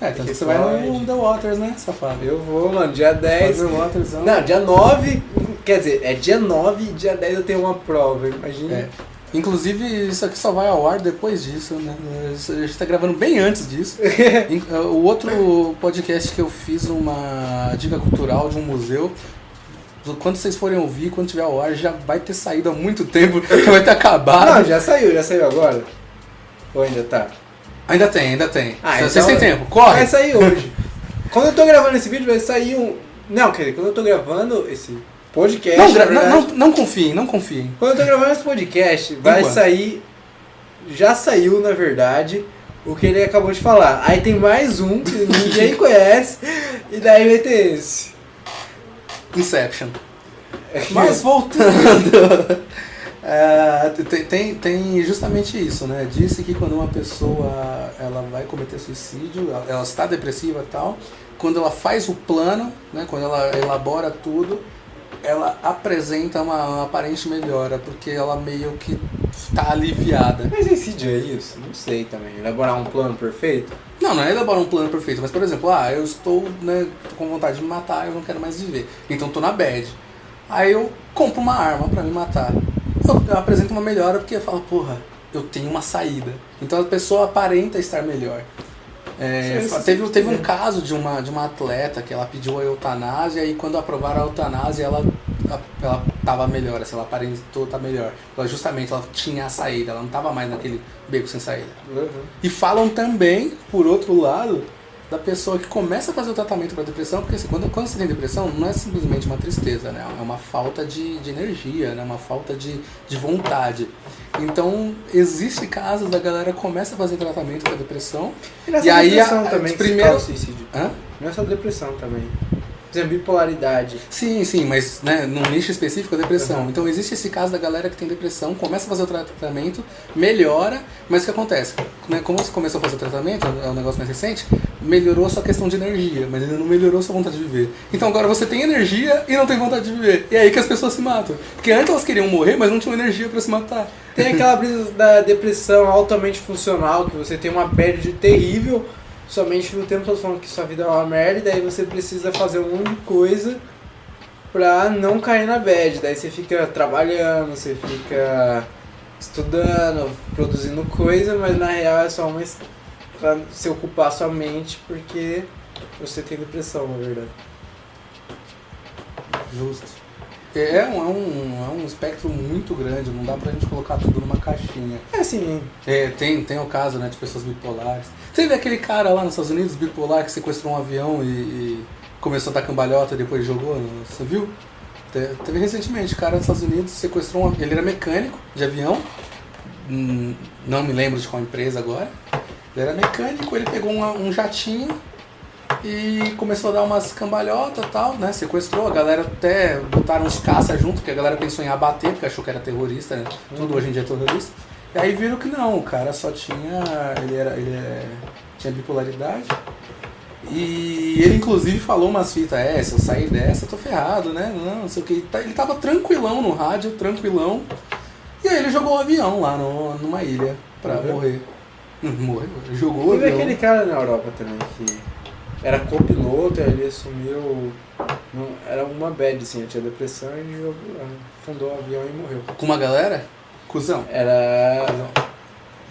É, tanto que Que você vai no. The Waters, né, safado? Eu vou, mano, dia 10. The Waters, Não, dia 9, quer dizer, é dia 9 e dia 10 eu tenho uma prova, imagina. É. Inclusive, isso aqui só vai ao ar depois disso, né? A gente tá gravando bem antes disso. (laughs) O outro podcast que eu fiz uma dica cultural de um museu. Quando vocês forem ouvir, quando tiver ao ar, já vai ter saído há muito tempo, (laughs) já vai ter acabado. Não, já saiu, já saiu agora? Ou ainda tá? Ainda tem, ainda tem. Ah, vocês então- têm tempo, corre! Vai sair hoje. (laughs) quando eu tô gravando esse vídeo, vai sair um. Não, quer dizer, quando eu tô gravando esse podcast. Não, na não, verdade, não, não confiem, não confiem. Quando eu tô gravando esse podcast, vai Enquanto? sair. Já saiu, na verdade, o que ele acabou de falar. Aí tem mais um que ninguém (laughs) conhece, e daí vai ter esse. Inception. Mas voltando, (laughs) é, tem, tem, justamente isso, né? Disse que quando uma pessoa ela vai cometer suicídio, ela, ela está depressiva e tal, quando ela faz o plano, né? Quando ela elabora tudo, ela apresenta uma, uma aparente melhora, porque ela meio que está aliviada. Mas suicídio é isso? Não sei também. Elaborar um plano perfeito? Não, não é elaborar um plano perfeito, mas por exemplo, ah, eu estou né, tô com vontade de me matar, eu não quero mais viver. Então tô na bad. Aí eu compro uma arma pra me matar. Eu, eu apresento uma melhora porque eu falo, porra, eu tenho uma saída. Então a pessoa aparenta estar melhor. É, Sim, sim, teve, sim. teve um caso de uma, de uma atleta que ela pediu a eutanásia e quando aprovaram a eutanásia ela, ela tava melhor, assim, ela aparentou estar melhor. Ela, justamente ela tinha a saída, ela não tava mais naquele beco sem saída. Uhum. E falam também, por outro lado, da pessoa que começa a fazer o tratamento para depressão, porque assim, quando, quando você tem depressão, não é simplesmente uma tristeza, né? É uma falta de, de energia, né? Uma falta de, de vontade. Então, existe casos da galera começa a fazer tratamento para depressão. E nessa E aí, depressão a- também, primeiros- fala suicídio. Hã? Não é só depressão também. Por exemplo, bipolaridade. Sim, sim, mas né, num nicho específico a depressão. Uhum. Então existe esse caso da galera que tem depressão, começa a fazer o tratamento, melhora, mas o que acontece? Né, como você começou a fazer o tratamento, é um negócio mais recente, melhorou a sua questão de energia, mas ainda não melhorou sua vontade de viver. Então agora você tem energia e não tem vontade de viver. E é aí que as pessoas se matam. Porque antes elas queriam morrer, mas não tinham energia para se matar. Tem aquela brisa da depressão altamente funcional, que você tem uma bad terrível, somente no tempo todo falando que sua vida é uma merda, e daí você precisa fazer um monte de coisa pra não cair na bad. Daí você fica trabalhando, você fica estudando, produzindo coisa, mas na real é só uma pra se ocupar sua mente porque você tem depressão, na verdade. Justo. É um, é, um, é um espectro muito grande, não dá pra gente colocar tudo numa caixinha. É assim, É, tem, tem o caso né, de pessoas bipolares. Vê aquele cara lá nos Estados Unidos, bipolar, que sequestrou um avião e, e, começou a dar cambalhota e depois jogou, não- você viu? Te- Teve recentemente, o cara nos Estados Unidos sequestrou um, ele era mecânico de avião, hum, não me lembro de qual empresa agora. Ele era mecânico, ele pegou um jatinho e começou a dar umas cambalhotas e tal, né? Sequestrou, a galera até botaram uns caças junto, porque a galera pensou em abater, porque achou que era terrorista, né? Tudo hoje em dia é terrorista. E aí viram que não, o cara só tinha. Ele era. Ele é, tinha bipolaridade. E ele inclusive falou umas fitas, é, se eu sair dessa, eu tô ferrado, né? Não, não sei o que. Ele tava tranquilão no rádio, tranquilão. E aí ele jogou o avião lá no, numa ilha pra Morreu? morrer. Não morreu, ele jogou o Teve avião. aquele cara na Europa também que era copiloto, ele assumiu. não- era uma bad, assim, tinha depressão e jogou- fundou o avião e morreu. Com uma galera? Cusão. Era.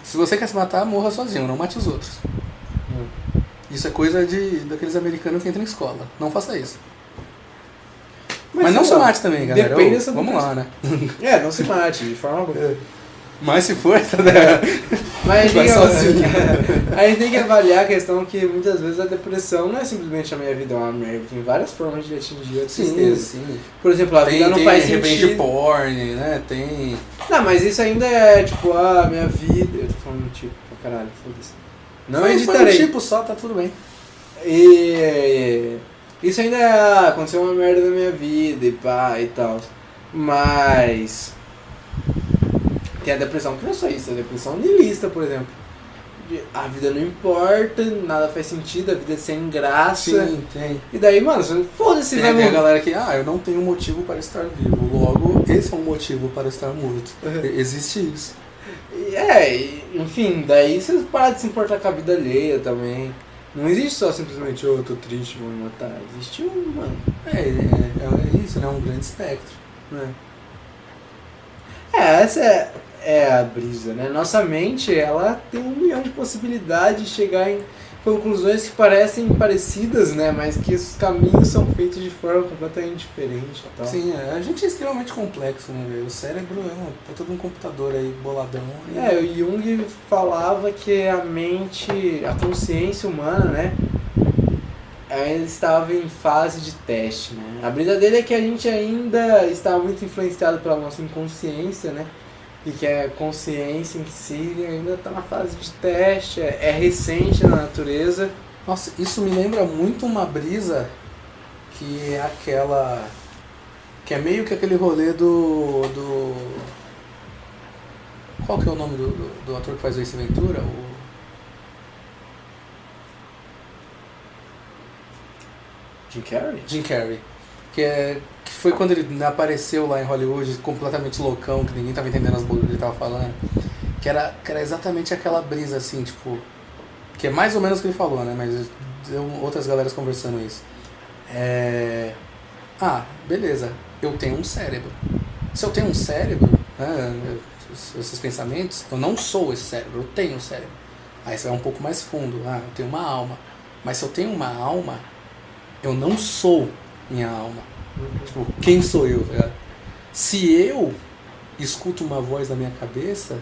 Se você quer se matar, morra sozinho, não mate os outros. Hum. Isso é coisa de daqueles americanos que entram em escola. Não faça isso. Mas, não sei se mate também, galera. Depende Ô, vamos lá, né? É, não se mate, de forma alguma. Mas se for, tá né? Mas a gente, tem sozinho. (laughs) a gente tem que avaliar a questão que muitas vezes a depressão não é simplesmente a minha vida é uma merda, tem várias formas de atingir a tristeza. sim. Por exemplo, a Tem, vida não tem faz sentido. porn, né? Tem. Não, mas isso ainda é tipo, ah, minha vida. Eu tô falando tipo, pra caralho, foda-se. Não Foi- foi um editarei. tipo só, tá tudo bem. E isso ainda é, ah, aconteceu uma merda na minha vida e pá e tal. Mas tem a depressão que não é só isso, a depressão niilista, por exemplo. A vida não importa, nada faz sentido, a vida é sem graça. Sim, tem. E daí, mano, você- foda-se, vai tem a galera que, ah, eu não tenho motivo para estar vivo. Logo, esse é um motivo para estar morto. Uhum. Existe isso. É, enfim, daí você para de se importar com a vida alheia também. Não existe só simplesmente, oh, eu tô triste, vou me matar. Existe um, mano. É, é, é isso, né? Um grande espectro. né? É, essa é, é a brisa, né? Nossa mente, ela tem um milhão de possibilidades de chegar em conclusões que parecem parecidas, né? Mas que os caminhos são feitos de forma completamente diferente e tal. Sim, é, a gente é extremamente complexo, né? O cérebro é uma puta de um computador aí, boladão. e- É, o Jung falava que a mente, a consciência humana, né? Ainda estava em fase de teste, né? A brisa dele é que a gente ainda está muito influenciado pela nossa inconsciência, né? E que a consciência em si ainda está na fase de teste, é, é recente na natureza. Nossa, isso me lembra muito uma brisa que é aquela. Que é meio que aquele rolê do. do qual que é o nome do, do, do ator que faz o Ace Ventura? O, Jim Carrey? Jim Carrey. Que, é, que foi quando ele apareceu lá em Hollywood, completamente loucão, que ninguém tava entendendo as bolas que ele tava falando. Que era, que era exatamente aquela brisa assim, tipo. Que é mais ou menos o que ele falou, né? Mas deu outras galeras conversando isso. É. Ah, beleza, eu tenho um cérebro. Se eu tenho um cérebro, né, esses pensamentos, eu não sou esse cérebro, eu tenho um cérebro. Aí você vai um pouco mais fundo, ah, eu tenho uma alma. Mas se eu tenho uma alma, eu não sou minha alma. Tipo, quem sou eu, tá? Se eu escuto uma voz na minha cabeça,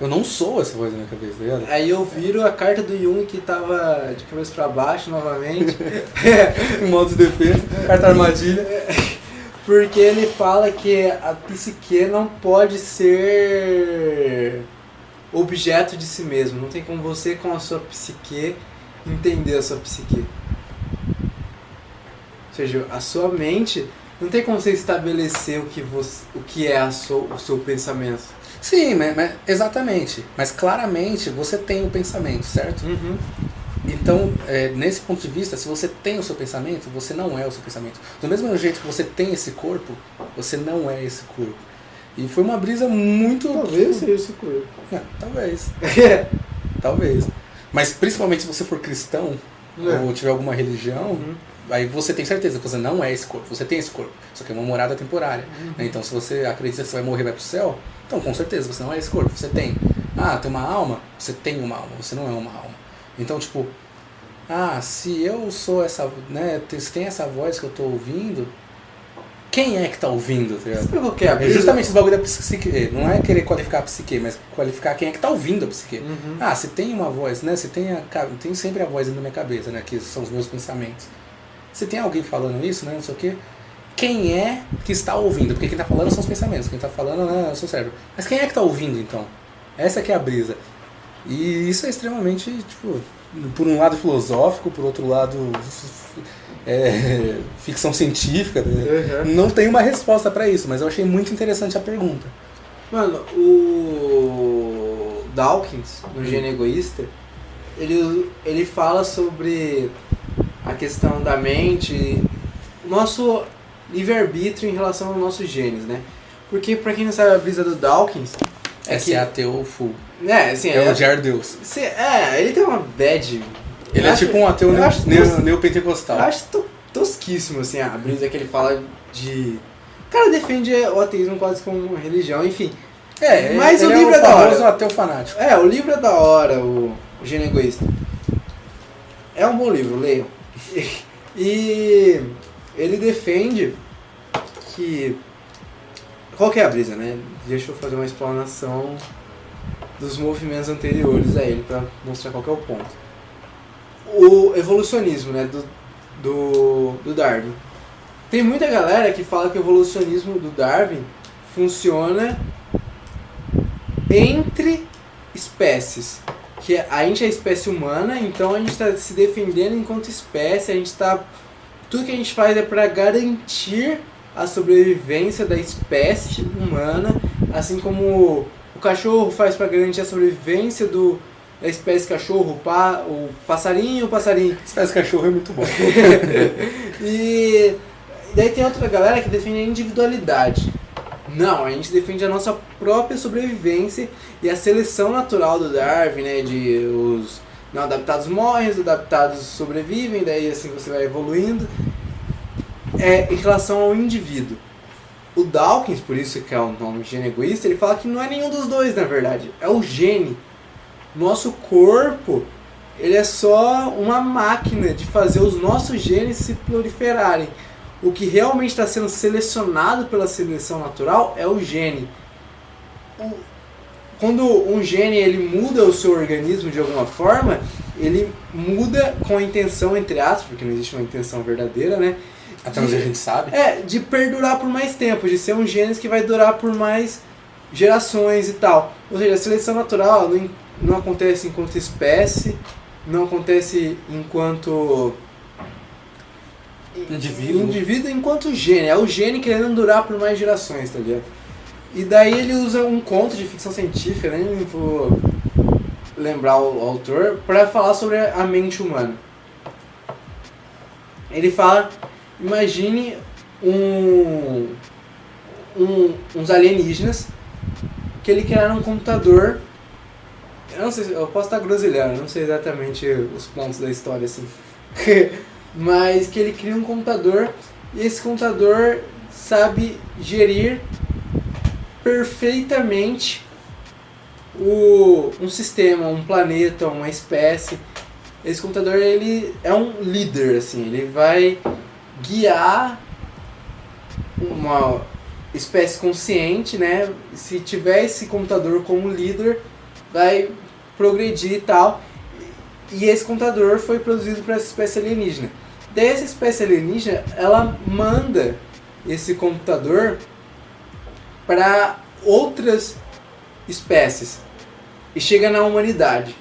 eu não sou essa voz na minha cabeça, tá ligado? Aí eu viro a carta do Jung que tava de cabeça pra baixo novamente. (laughs) Em modo de defesa, carta armadilha. (laughs) Porque ele fala que a psique não pode ser objeto de si mesmo. Não tem como você, com a sua psique, entender a sua psique. Ou seja, a sua mente não tem como você estabelecer o que, você, o que é a sua, o seu pensamento. Sim, mas, mas- exatamente. Mas claramente você tem o pensamento, certo? Uhum. Então, é, nesse ponto de vista, se você tem o seu pensamento, você não é o seu pensamento. Do mesmo jeito que você tem esse corpo, você não é esse corpo. E foi uma brisa muito. Talvez seja esse corpo. É, talvez. (laughs) Talvez. Mas principalmente se você for cristão É. ou tiver alguma religião, Uhum. Aí você tem certeza que você não é esse corpo. Você tem esse corpo, só que é uma morada temporária. né? Então, se você acredita que você vai morrer e vai pro céu, então com certeza você não é esse corpo. Você tem. Ah, tem uma alma? Você tem uma alma, você não é uma alma. Então, tipo, ah, se eu sou essa, né, se tem essa voz que eu tô ouvindo, quem é que tá ouvindo, tá é É justamente esse bagulho da psique. Não é querer qualificar a psique, mas qualificar quem é que tá ouvindo a psique. Uhum. Ah, se tem uma voz, né? Se tem, a, tem sempre a voz dentro da minha cabeça, né? Que são os meus pensamentos. Se tem alguém falando isso, né, não sei o quê, quem é que está ouvindo? Porque quem está falando são os pensamentos, quem está falando né, é o seu cérebro. Mas quem é que está ouvindo, então? Essa que é a brisa. E isso é extremamente, tipo, por um lado filosófico, por outro lado é, ficção científica. Né? Uhum. Não tem uma resposta para isso, mas eu achei muito interessante a pergunta. Mano, o Dawkins, no Gênio Egoísta, ele, ele fala sobre a questão da mente, o nosso livre-arbítrio em relação aos nossos genes, né? Porque, pra quem não sabe a brisa do Dawkins, É, é que é ateu full. É, assim, É o Jar Deus. se- é, ele tem uma bad... Ele eu é acho- tipo um ateu eu neo- acho neo- tos- neopentecostal. Eu acho to- tosquíssimo, assim, a brisa que ele fala de... O cara defende o ateísmo quase como uma religião, enfim. É, Mas ele o livro é é o da hora. ateu fanático. É, o livro é da hora, o, o Gênio Egoísta. É um bom livro, leiam. E ele defende que. Qual que é a brisa, né? Deixa eu fazer uma explanação dos movimentos anteriores a ele para mostrar qual que é o ponto. O evolucionismo, né? Do, do, do Darwin. Tem muita galera que fala que o evolucionismo do Darwin funciona entre espécies. Que a gente é espécie humana, então a gente está se defendendo enquanto espécie, a gente está. Tudo que a gente faz é para garantir a sobrevivência da espécie humana, assim como o cachorro faz para garantir a sobrevivência do, da espécie cachorro, o, pa, o passarinho, o passarinho. Espécie cachorro é muito bom. (laughs) E daí tem outra galera que defende a individualidade. Não, a gente defende a nossa própria sobrevivência e a seleção natural do Darwin, né? De os não adaptados morrem, os adaptados sobrevivem, daí assim você vai evoluindo. É em relação ao indivíduo. O Dawkins, por isso que é o nome gene egoísta, ele fala que não é nenhum dos dois, na verdade. É o gene. Nosso corpo, ele é só uma máquina de fazer os nossos genes se proliferarem. O que realmente está sendo selecionado pela seleção natural é o gene. O- Quando um gene ele muda o seu organismo de alguma forma, ele muda com a intenção, entre aspas, porque não existe uma intenção verdadeira, né? Até onde a gente sabe. É, de perdurar por mais tempo, de ser um genes que vai durar por mais gerações e tal. Ou seja, a seleção natural não, não acontece enquanto espécie, não acontece enquanto Indivíduo. indivíduo enquanto gene. É o gene querendo durar por mais gerações, tá ligado? E daí ele usa um conto de ficção científica, nem vou lembrar o autor, para falar sobre a mente humana. Ele fala, imagine um, um- uns alienígenas que ele criaram um computador. Eu não sei, se- eu posso estar groselhando, não sei exatamente os pontos da história assim. (laughs) Mas que ele cria um computador e esse computador sabe gerir perfeitamente o, um sistema, um planeta, uma espécie. Esse computador ele é um líder, assim, ele vai guiar uma espécie consciente, né? Se tiver esse computador como líder, vai progredir e tal. E esse computador foi produzido para essa espécie alienígena. Daí essa espécie alienígena, ela manda esse computador para outras espécies e chega na humanidade.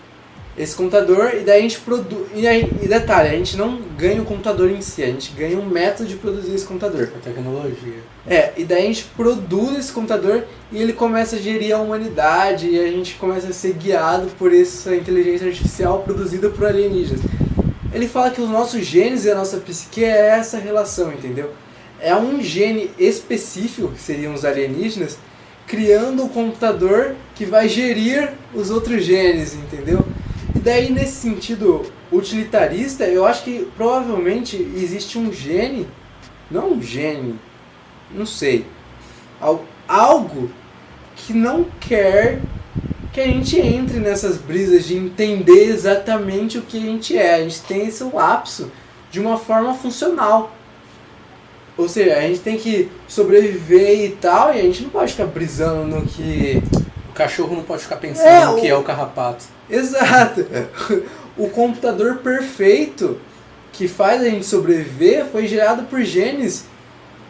Esse computador, e daí a gente produz. E, aí- e detalhe, a gente não ganha o computador em si, a gente ganha um método de produzir esse computador. A tecnologia. É, e daí a gente produz esse computador e ele começa a gerir a humanidade e a gente começa a ser guiado por essa inteligência artificial produzida por alienígenas. Ele fala que os nossos genes e a nossa psique é essa relação, entendeu? É um gene específico, que seriam os alienígenas, criando um computador que vai gerir os outros genes, entendeu? E daí, nesse sentido utilitarista, eu acho que provavelmente existe um gene, não um gene, não sei, al- algo que não quer que a gente entre nessas brisas de entender exatamente o que a gente é. A gente tem esse lapso de uma forma funcional. Ou seja, a gente tem que sobreviver e tal, e a gente não pode ficar brisando no que. O cachorro não pode ficar pensando É, no que o- é o carrapato. Exato! (laughs) O computador perfeito que faz a gente sobreviver foi gerado por genes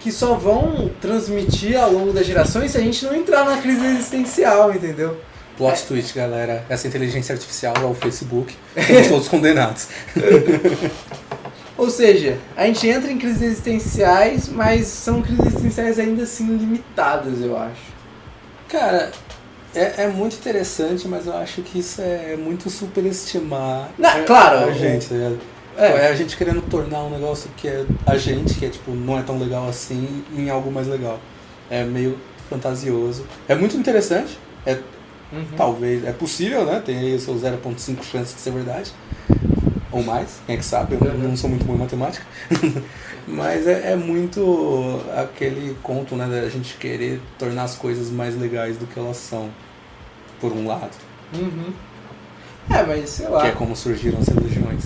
que só vão transmitir ao longo das gerações se a gente não entrar na crise existencial, entendeu? Plot twist, galera. Essa inteligência artificial é o Facebook. (laughs) Somos todos condenados. (laughs) Ou seja, a gente entra em crises existenciais, mas são crises existenciais ainda assim limitadas, eu acho. Cara, é, é muito interessante, mas eu acho que isso é muito superestimar Não, claro, a gente, tá ligado? É. É a gente querendo tornar um negócio que é a gente, que é tipo, não é tão legal assim, em algo mais legal. É meio fantasioso. É muito interessante. É Uhum. talvez, é possível, né? Tem aí o seu 0.5 chances de ser verdade. Ou mais, quem é que sabe? Eu Uhum. não sou muito bom em matemática. (laughs) Mas é, é muito aquele conto, né? Da gente querer tornar as coisas mais legais do que elas são, por um lado. Uhum. É, mas sei lá. Que é como surgiram as religiões.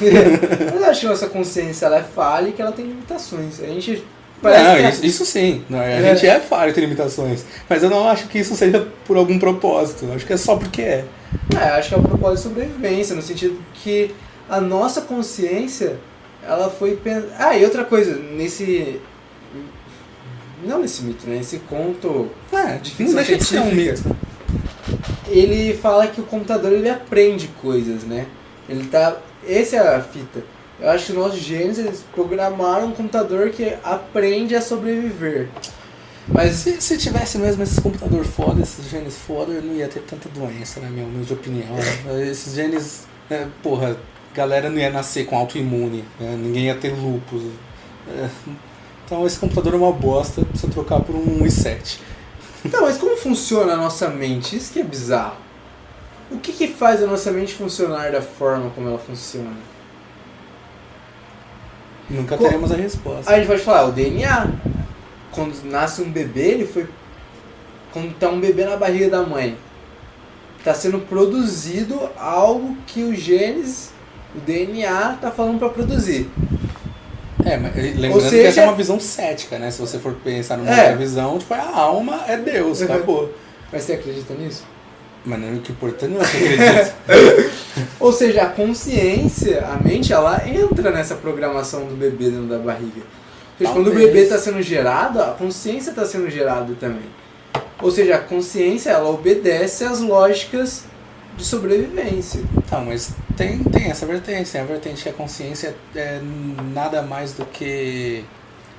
(laughs) mas eu acho que nossa consciência ela é falha e que ela tem limitações. A gente parece não, é- isso, isso sim. Não, a É. gente é falho, tem limitações. Mas eu não acho que isso seja por algum propósito. Eu acho que é só porque é. É, acho que é o propósito de sobrevivência, no sentido que a nossa consciência, ela foi pen... Ah, e outra coisa, nesse... Não nesse mito, né? Esse conto, É, De não deixa de ser um mito. ele fala que o computador, ele aprende coisas, né? Ele tá... Essa é a fita. Eu acho que nossos genes, eles programaram um computador que aprende a sobreviver. Mas se, se tivesse mesmo esses computador foda, esses genes foda, eu não ia ter tanta doença, na minha opinião. né? (laughs) Esses genes, né, porra, galera não ia nascer com autoimune, né? ninguém ia ter lupus. É, Então esse computador é uma bosta, precisa trocar por um i7. Então, (laughs) mas como funciona a nossa mente? Isso que é bizarro. O que, que faz a nossa mente funcionar da forma como ela funciona? Nunca Co- teremos a resposta. Aí a gente pode falar, o DNA. Quando nasce um bebê, ele foi. Quando tá um bebê na barriga da mãe, tá sendo produzido algo que o genes, o DNA, tá falando pra produzir. É, mas lembrando Ou que seja- essa é uma visão cética, né? Se você for pensar numa É. visão, tipo, a alma é Deus, Uhum. acabou. Mas você acredita nisso? Mas não, o que é importante não é que acredita. (laughs) Ou seja, a consciência, a mente, ela entra nessa programação do bebê dentro da barriga. Ou seja, quando o bebê está sendo gerado, a consciência está sendo gerada também. Ou seja, a consciência, ela obedece às lógicas de sobrevivência. Tá, mas tem, tem essa vertente, tem a vertente que a consciência é nada mais do que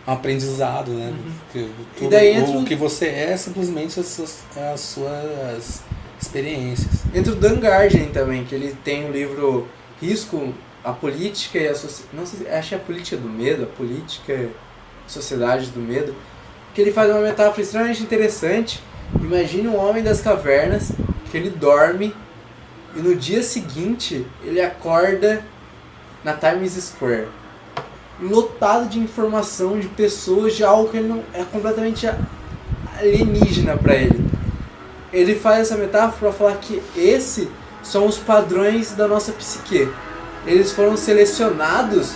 um aprendizado, né? Que tudo- Uhum. daí entra o o- que você é simplesmente as suas, as suas experiências. Entra o Dan Gardner também, que ele tem o livro Risco, a Política e a Sociedade. Não sei, se- acho é a Política do Medo, a Política Sociedade do Medo. Que ele faz uma metáfora extremamente interessante. Imagine um homem das cavernas que ele dorme e no dia seguinte ele acorda na Times Square. Lotado de informação, de pessoas, de algo que ele não é completamente alienígena para ele ele faz essa metáfora para falar que esses são os padrões da nossa psique. Eles foram selecionados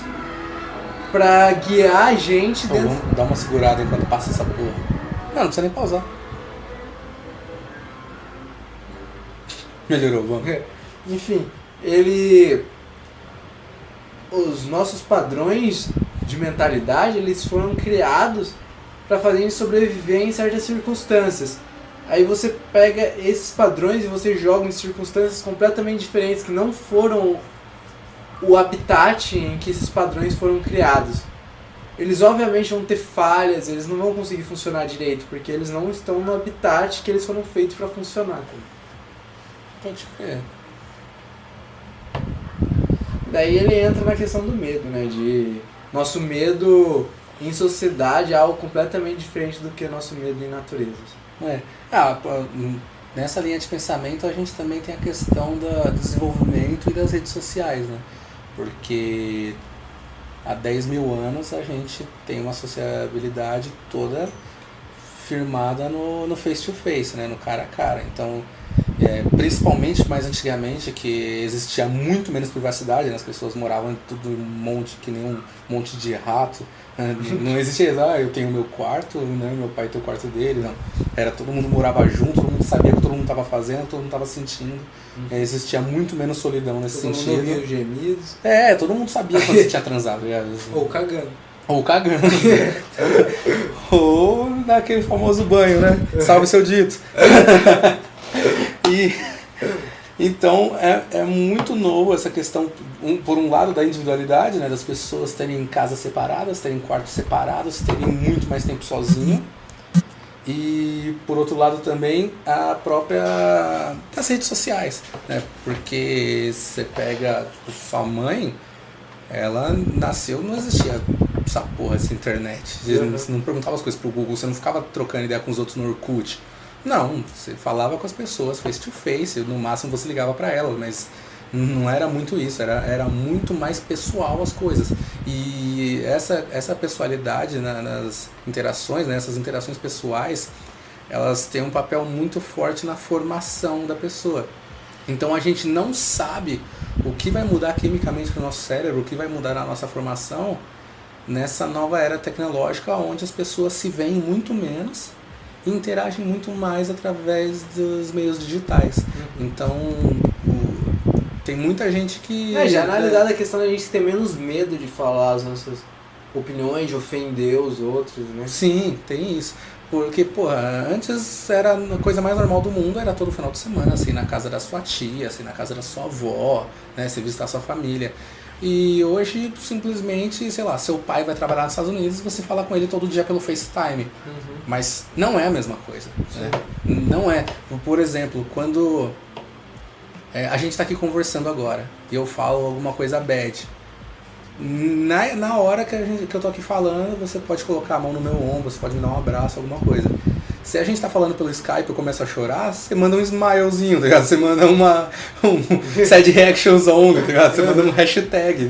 para guiar a gente Então dentro. vamos dar uma segurada enquanto passa essa porra. Não, não precisa nem pausar. Melhorou, vamos. Enfim, ele. Os nossos padrões de mentalidade eles foram criados para fazer a gente sobreviver em certas circunstâncias. Aí você pega esses padrões e você joga em circunstâncias completamente diferentes que não foram o habitat em que esses padrões foram criados. Eles obviamente vão ter falhas, eles não vão conseguir funcionar direito, porque eles não estão no habitat que eles foram feitos para funcionar. Pode crer. Daí ele entra na questão do medo, né? De nosso medo em sociedade é algo completamente diferente do que nosso medo em natureza. É. Ah, hum, nessa linha de pensamento a gente também tem a questão do desenvolvimento e das redes sociais, né? Porque há 10 mil anos a gente tem uma sociabilidade toda firmada no, no face to face, né? No cara a cara. Então é, principalmente mais antigamente, que existia muito menos privacidade, né? as pessoas moravam em tudo um monte, que nem um monte de rato. né? Não (laughs) existia, ah, eu tenho meu quarto, né? meu pai tem o quarto dele, não. Era todo mundo morava junto, todo mundo sabia o que todo mundo estava fazendo, todo mundo estava sentindo. É, existia muito menos solidão nesse Todo mundo sentido. ouvia os gemidos. É, todo mundo sabia quando (laughs) você tinha transado. já. Ou cagando. Ou cagando. (laughs) Ou naquele famoso banho, né? Salve seu dito. (laughs) e então é, é muito novo essa questão, um, por um lado, da individualidade, né? Das pessoas terem casas separadas, terem quartos separados, terem muito mais tempo sozinho. E por outro lado também a própria das redes sociais, né? Porque você pega tipo, sua mãe, ela nasceu, não existia essa porra, essa internet. Você não- Uhum. Você não perguntava as coisas pro Google, você não ficava trocando ideia com os outros no Orkut. Não, você falava com as pessoas face to face, no máximo você ligava pra elas, mas não era muito isso, era, era muito mais pessoal as coisas. E essa, essa pessoalidade na- nas interações, né, essas interações pessoais, elas têm um papel muito forte na formação da pessoa. Então a gente não sabe o que vai mudar quimicamente no nosso cérebro, o que vai mudar na nossa formação nessa nova era tecnológica onde as pessoas se veem muito menos e interagem muito mais através dos meios digitais. Então o- tem muita gente que. É, já analisada a questão da gente ter menos medo de falar as nossas opiniões, de ofender os outros, né? Sim, tem isso. Porque, porra, antes era a coisa mais normal do mundo, era todo final de semana, assim, na casa da sua tia, assim, na casa da sua avó, né, você visitar sua família. E hoje, simplesmente, sei lá, seu pai vai trabalhar nos Estados Unidos e você fala com ele todo dia pelo FaceTime. Mas não é a mesma coisa. né? Não é. Por exemplo, quando é, a gente está aqui conversando agora e eu falo alguma coisa bad. Na, na hora que, a gente, que eu tô aqui falando, você pode colocar a mão no meu ombro, você pode me dar um abraço, alguma coisa. Se a gente tá falando pelo Skype e eu começo a chorar, você manda um smilezinho, tá ligado? Você manda uma um (laughs) sad reactions only, tá ligado? Você manda um hashtag.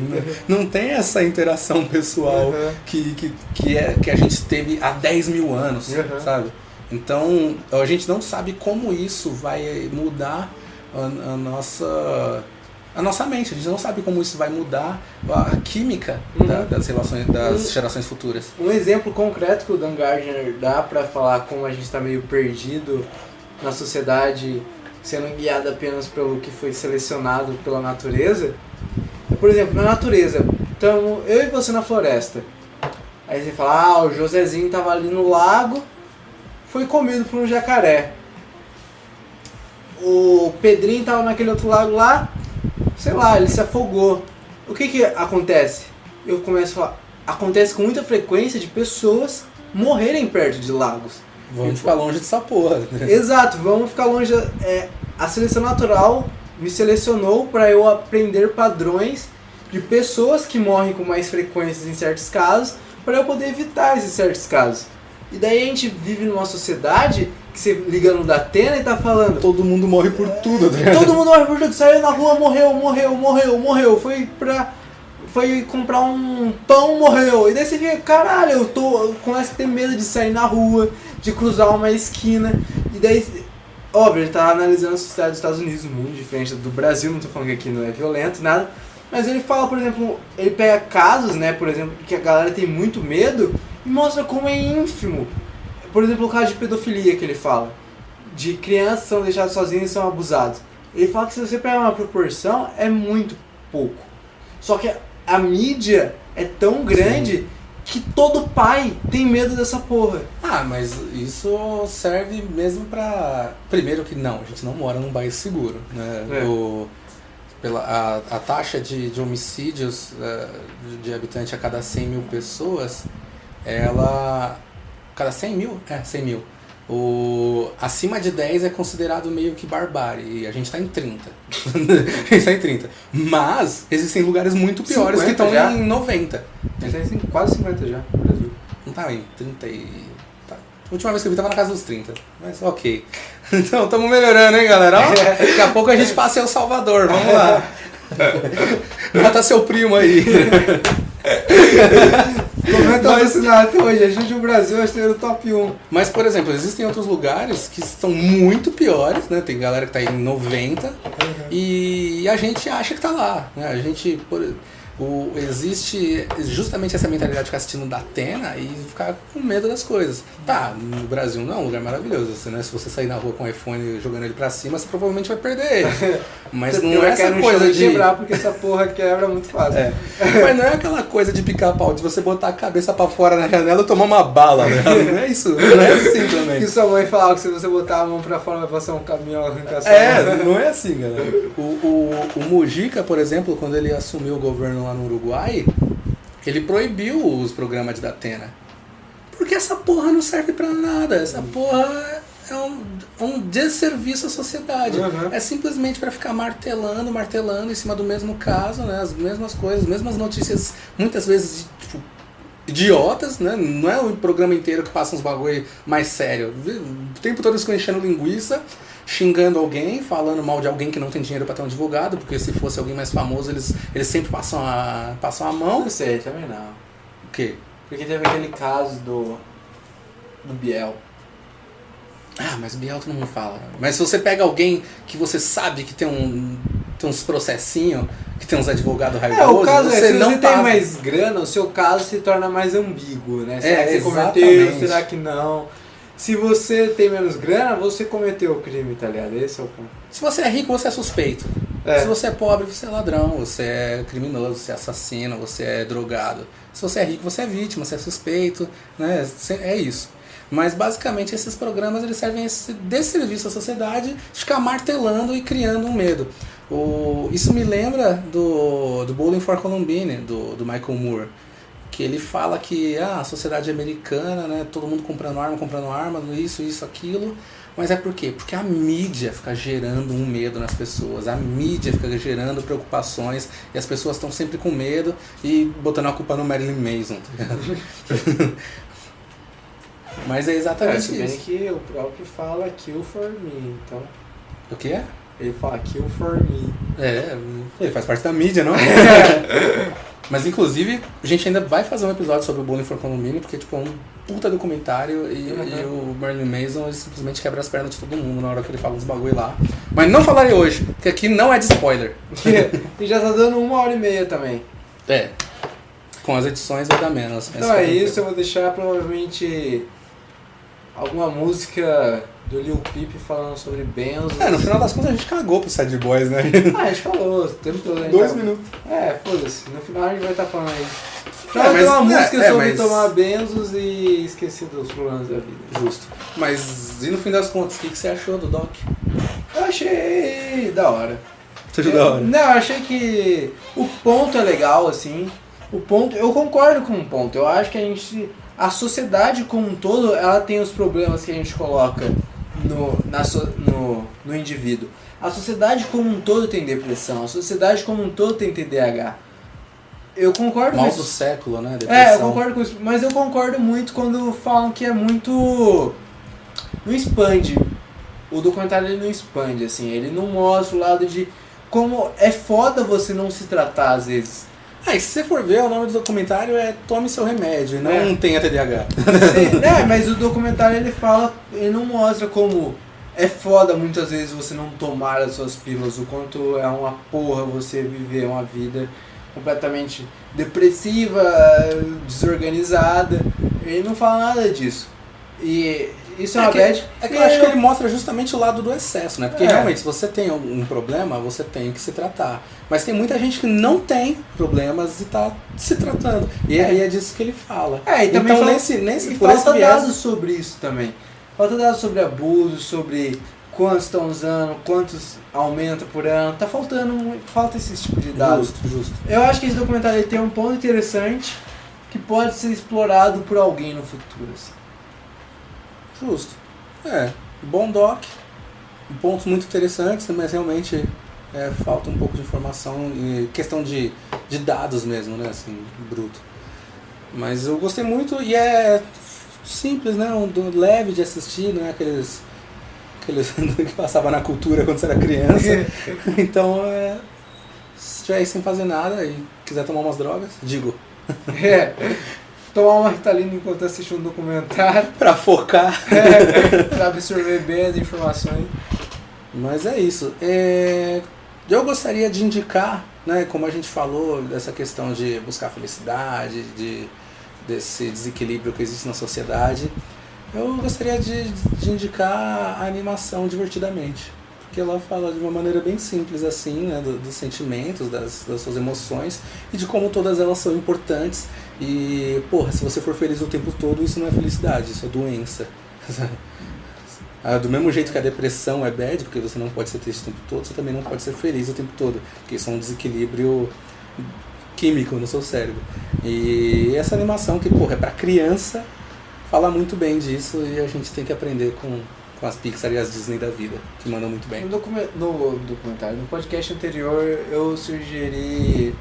Não, não tem essa interação pessoal Uhum. que, que, que, é, que a gente teve há 10 mil anos, Uhum. sabe? Então, a gente não sabe como isso vai mudar a, a nossa a nossa mente. A gente não sabe como isso vai mudar a química Uhum. da- das relações das Uhum. gerações futuras. Um exemplo concreto que o Dan Gardner dá pra falar como a gente tá meio perdido na sociedade, sendo guiado apenas pelo que foi selecionado pela natureza. é, Por exemplo, na natureza, estamos eu e você na floresta. Aí você fala, ah, o Josézinho tava ali no lago, foi comido por um jacaré. O Pedrinho tava naquele outro lago lá, sei lá, ele se afogou. O que que acontece? Eu começo a falar, acontece com muita frequência de pessoas morrerem perto de lagos. Vamos ficar longe dessa porra. Exato, vamos ficar longe. é, a seleção natural me selecionou para eu aprender padrões de pessoas que morrem com mais frequência em certos casos, para eu poder evitar esses certos casos. E daí a gente vive numa sociedade que você liga no Datena e tá falando. Todo mundo morre por tudo, tá ligado? Todo mundo morre por tudo, saiu na rua, morreu, morreu, morreu, morreu. Foi pra. Foi comprar um pão, morreu. E daí você fica, caralho, eu tô. Eu começo a ter medo de sair na rua, de cruzar uma esquina. E daí. Óbvio, ele tá analisando a sociedade dos Estados Unidos, muito diferente do Brasil, não tô falando que aqui não é violento, nada. Mas ele fala, por exemplo, ele pega casos, né, por exemplo, que a galera tem muito medo e mostra como é ínfimo. Por exemplo, o caso de pedofilia que ele fala de crianças são deixadas sozinhas e são abusadas. Ele fala que se você pegar uma proporção, é muito pouco. Só que a mídia é tão grande que todo pai tem medo dessa porra. Ah, mas isso serve mesmo pra. Primeiro que não, a gente não mora num bairro seguro, né? É. O, pela, a, a taxa de, de homicídios de- de habitante a cada 100 mil pessoas, ela. Cada 100 mil? É, 100 mil. O, acima de 10 é considerado meio que barbárie, e a gente tá em 30. (laughs) a gente tá em 30. Mas existem lugares muito piores que 50 estão já? em 90. A gente tem quase 50 já no Brasil. Não tava em 30 e. Tá. A última vez que eu vi tava na casa dos 30. Mas ok. (laughs) Então, estamos melhorando, hein, galera? Ó, daqui a pouco a gente passa em El Salvador, vamos lá. (laughs) Mata seu primo aí. Comenta fascinado até hoje. A gente, o Brasil, é no top 1. Mas, por exemplo, existem outros lugares que são muito piores, né? Tem galera que tá em 90 Uhum. e a gente acha que tá lá, né? A gente... Por, o, existe justamente essa mentalidade de ficar assistindo da Atena e ficar com medo das coisas. Tá, no Brasil não é um lugar maravilhoso, assim, né? Se você sair na rua com o iPhone jogando ele pra cima, você provavelmente vai perder ele. (laughs) Mas não é essa coisa de... quebrar, porque essa porra quebra muito fácil. É. Mas não é aquela coisa de picar pau, de você botar a cabeça pra fora na janela e tomar uma bala, né? (laughs) Não é isso, não é assim também. Que sua mãe falava que se você botar a mão pra fora vai passar um caminhão arrancar sua É, mão. não é assim, galera. O, o, o Mujica, por exemplo, quando ele assumiu o governo lá no Uruguai, ele proibiu os programas de Datena. Porque essa porra não serve pra nada. Essa porra é um, é um desserviço à sociedade. Uhum. É simplesmente pra ficar martelando, martelando em cima do mesmo caso, né? As mesmas coisas, as mesmas notícias, muitas vezes, tipo, idiotas, né? Não é o programa inteiro que passa uns bagulho mais sério. O tempo todo eles enchendo linguiça, xingando alguém, falando mal de alguém que não tem dinheiro pra ter um advogado, porque se fosse alguém mais famoso, eles, eles sempre passam a, passam a mão. Não sei, também não. O quê? Porque teve aquele caso do. do Biel. Ah, mas o Biel todo mundo fala. Mas se você pega alguém que você sabe que tem um tem uns processinhos, que tem uns advogados É, raivosos, o caso você é, se não você tá... tem mais grana, o seu caso se torna mais ambíguo, né? Será É, que você cometeu? exatamente. Será que não? Se você tem menos grana, você cometeu o crime, tá ligado? Esse é o ponto. Se você é rico, você é suspeito. É. Se você é pobre, você é ladrão, você é criminoso, você é assassino, você é drogado. Se você é rico, você é vítima, você é suspeito, né? É isso. Mas basicamente esses programas eles servem a esse desserviço à sociedade, de ficar martelando e criando um medo. O, isso me lembra do, do Bowling for Columbine, do, do Michael Moore. Que ele fala que ah, a sociedade americana, né, todo mundo comprando arma, comprando arma, isso, isso, aquilo. Mas é por quê? Porque a mídia fica gerando um medo nas pessoas, a mídia fica gerando preocupações e as pessoas estão sempre com medo e botando a culpa no Marilyn Manson. Tá ligado? (laughs) Mas é É, exatamente se bem isso. que o próprio fala kill for me, então. O que é? Ele fala kill for me. É, ele faz parte da mídia, não? (laughs) Mas inclusive, a gente ainda vai fazer um episódio sobre o Bullying for Condomínio, porque tipo, é um puta documentário e, Uhum. e o Marilyn Manson ele simplesmente quebra as pernas de todo mundo na hora que ele fala uns bagulho lá. Mas não falarei hoje, porque aqui não é de spoiler. (laughs) e já tá dando uma hora e meia também. É. Com as edições vai dar menos. Então é isso, eu vou deixar provavelmente alguma música do Lil Peep falando sobre Benzo. É, no final das contas a gente cagou pro Sad Boys, né? Ah, a gente falou o tempo todo. a gente Dois tá- minutos. É, foda-se. No final a gente vai estar falando aí. É, ter mas- uma é, música é, sobre mas- tomar benzos e esquecer dos problemas da vida. Justo. Mas e no fim das contas, o que, que você achou do Doc? Eu achei da hora. Você achou da hora? Não, eu achei que o ponto é legal, assim. O ponto, eu concordo com o ponto. Eu acho que a gente, a sociedade como um todo, ela tem os problemas que a gente coloca no, na, so- no, no indivíduo. A sociedade como um todo tem depressão. A sociedade como um todo tem TDAH. Eu concordo Mal com do isso. século, né? É, eu Depressão. concordo com isso. Mas eu concordo muito quando falam que é muito. Não expande. O documentário ele não expande, assim. Ele não mostra o lado de como é foda você não se tratar às vezes. Ah, e se você for ver, o nome do documentário é Tome Seu Remédio, e não É. tenha TDAH. Sim, né? (laughs) Mas o documentário ele fala, ele não mostra como é foda muitas vezes você não tomar as suas pílulas, o quanto é uma porra você viver uma vida completamente depressiva, desorganizada. Ele não fala nada disso. E isso é, É uma que- bad. É que eu acho que eu- ele mostra justamente o lado do excesso, né? Porque É. realmente, se você tem um problema, você tem que se tratar. Mas tem muita gente que não tem problemas e tá se tratando. E aí é disso que ele fala. É, e também então, fala- nesse, nesse, E falta dados sobre isso também. Falta dados sobre abuso, sobre quantos estão usando, quantos aumenta por ano. Tá faltando, falta esse tipo de dados. Justo, justo. Eu acho que esse documentário ele tem um ponto interessante que pode ser explorado por alguém no futuro. assim. Justo. É, bom doc, pontos muito interessantes, mas realmente é, falta um pouco de informação e questão de, de dados mesmo, né, assim, bruto. Mas eu gostei muito e é simples, né, um do- leve de assistir, não é aqueles, aqueles (laughs) que passava na cultura quando você era criança. (laughs) então, é, se estiver aí sem fazer nada e quiser tomar umas drogas, digo. É. tomar uma ritalina enquanto assiste um documentário, (laughs) Pra focar. pra absorver bem as informações. Mas é isso. É, Eu gostaria de indicar, né, como a gente falou, dessa questão de buscar felicidade, de, desse desequilíbrio que existe na sociedade, eu gostaria de, de indicar a animação divertidamente. Porque ela fala de uma maneira bem simples assim, né, do- dos sentimentos, das, das suas emoções e de como todas elas são importantes. E, porra, se você for feliz o tempo todo, isso não é felicidade, isso é doença. (laughs) Ah, do mesmo jeito que a depressão é bad, porque você não pode ser triste o tempo todo, você também não pode ser feliz o tempo todo, porque isso é um desequilíbrio químico no seu cérebro. E essa animação que, porra, é pra criança, fala muito bem disso e a gente tem que aprender com, com as Pixar e as Disney da vida, que mandam muito bem. No, no documentário, no podcast anterior, eu sugeri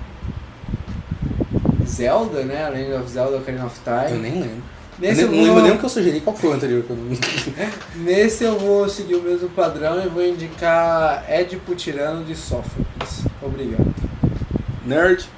Zelda, né? A Legend of Zelda Ocarina of Time. Eu nem lembro. Nesse eu não lembro vou, nem o que eu sugeri, qual foi o anterior que eu não... (laughs) nesse eu vou seguir o mesmo padrão e vou indicar Édipo Tirano de Sófocles. Obrigado. Nerd.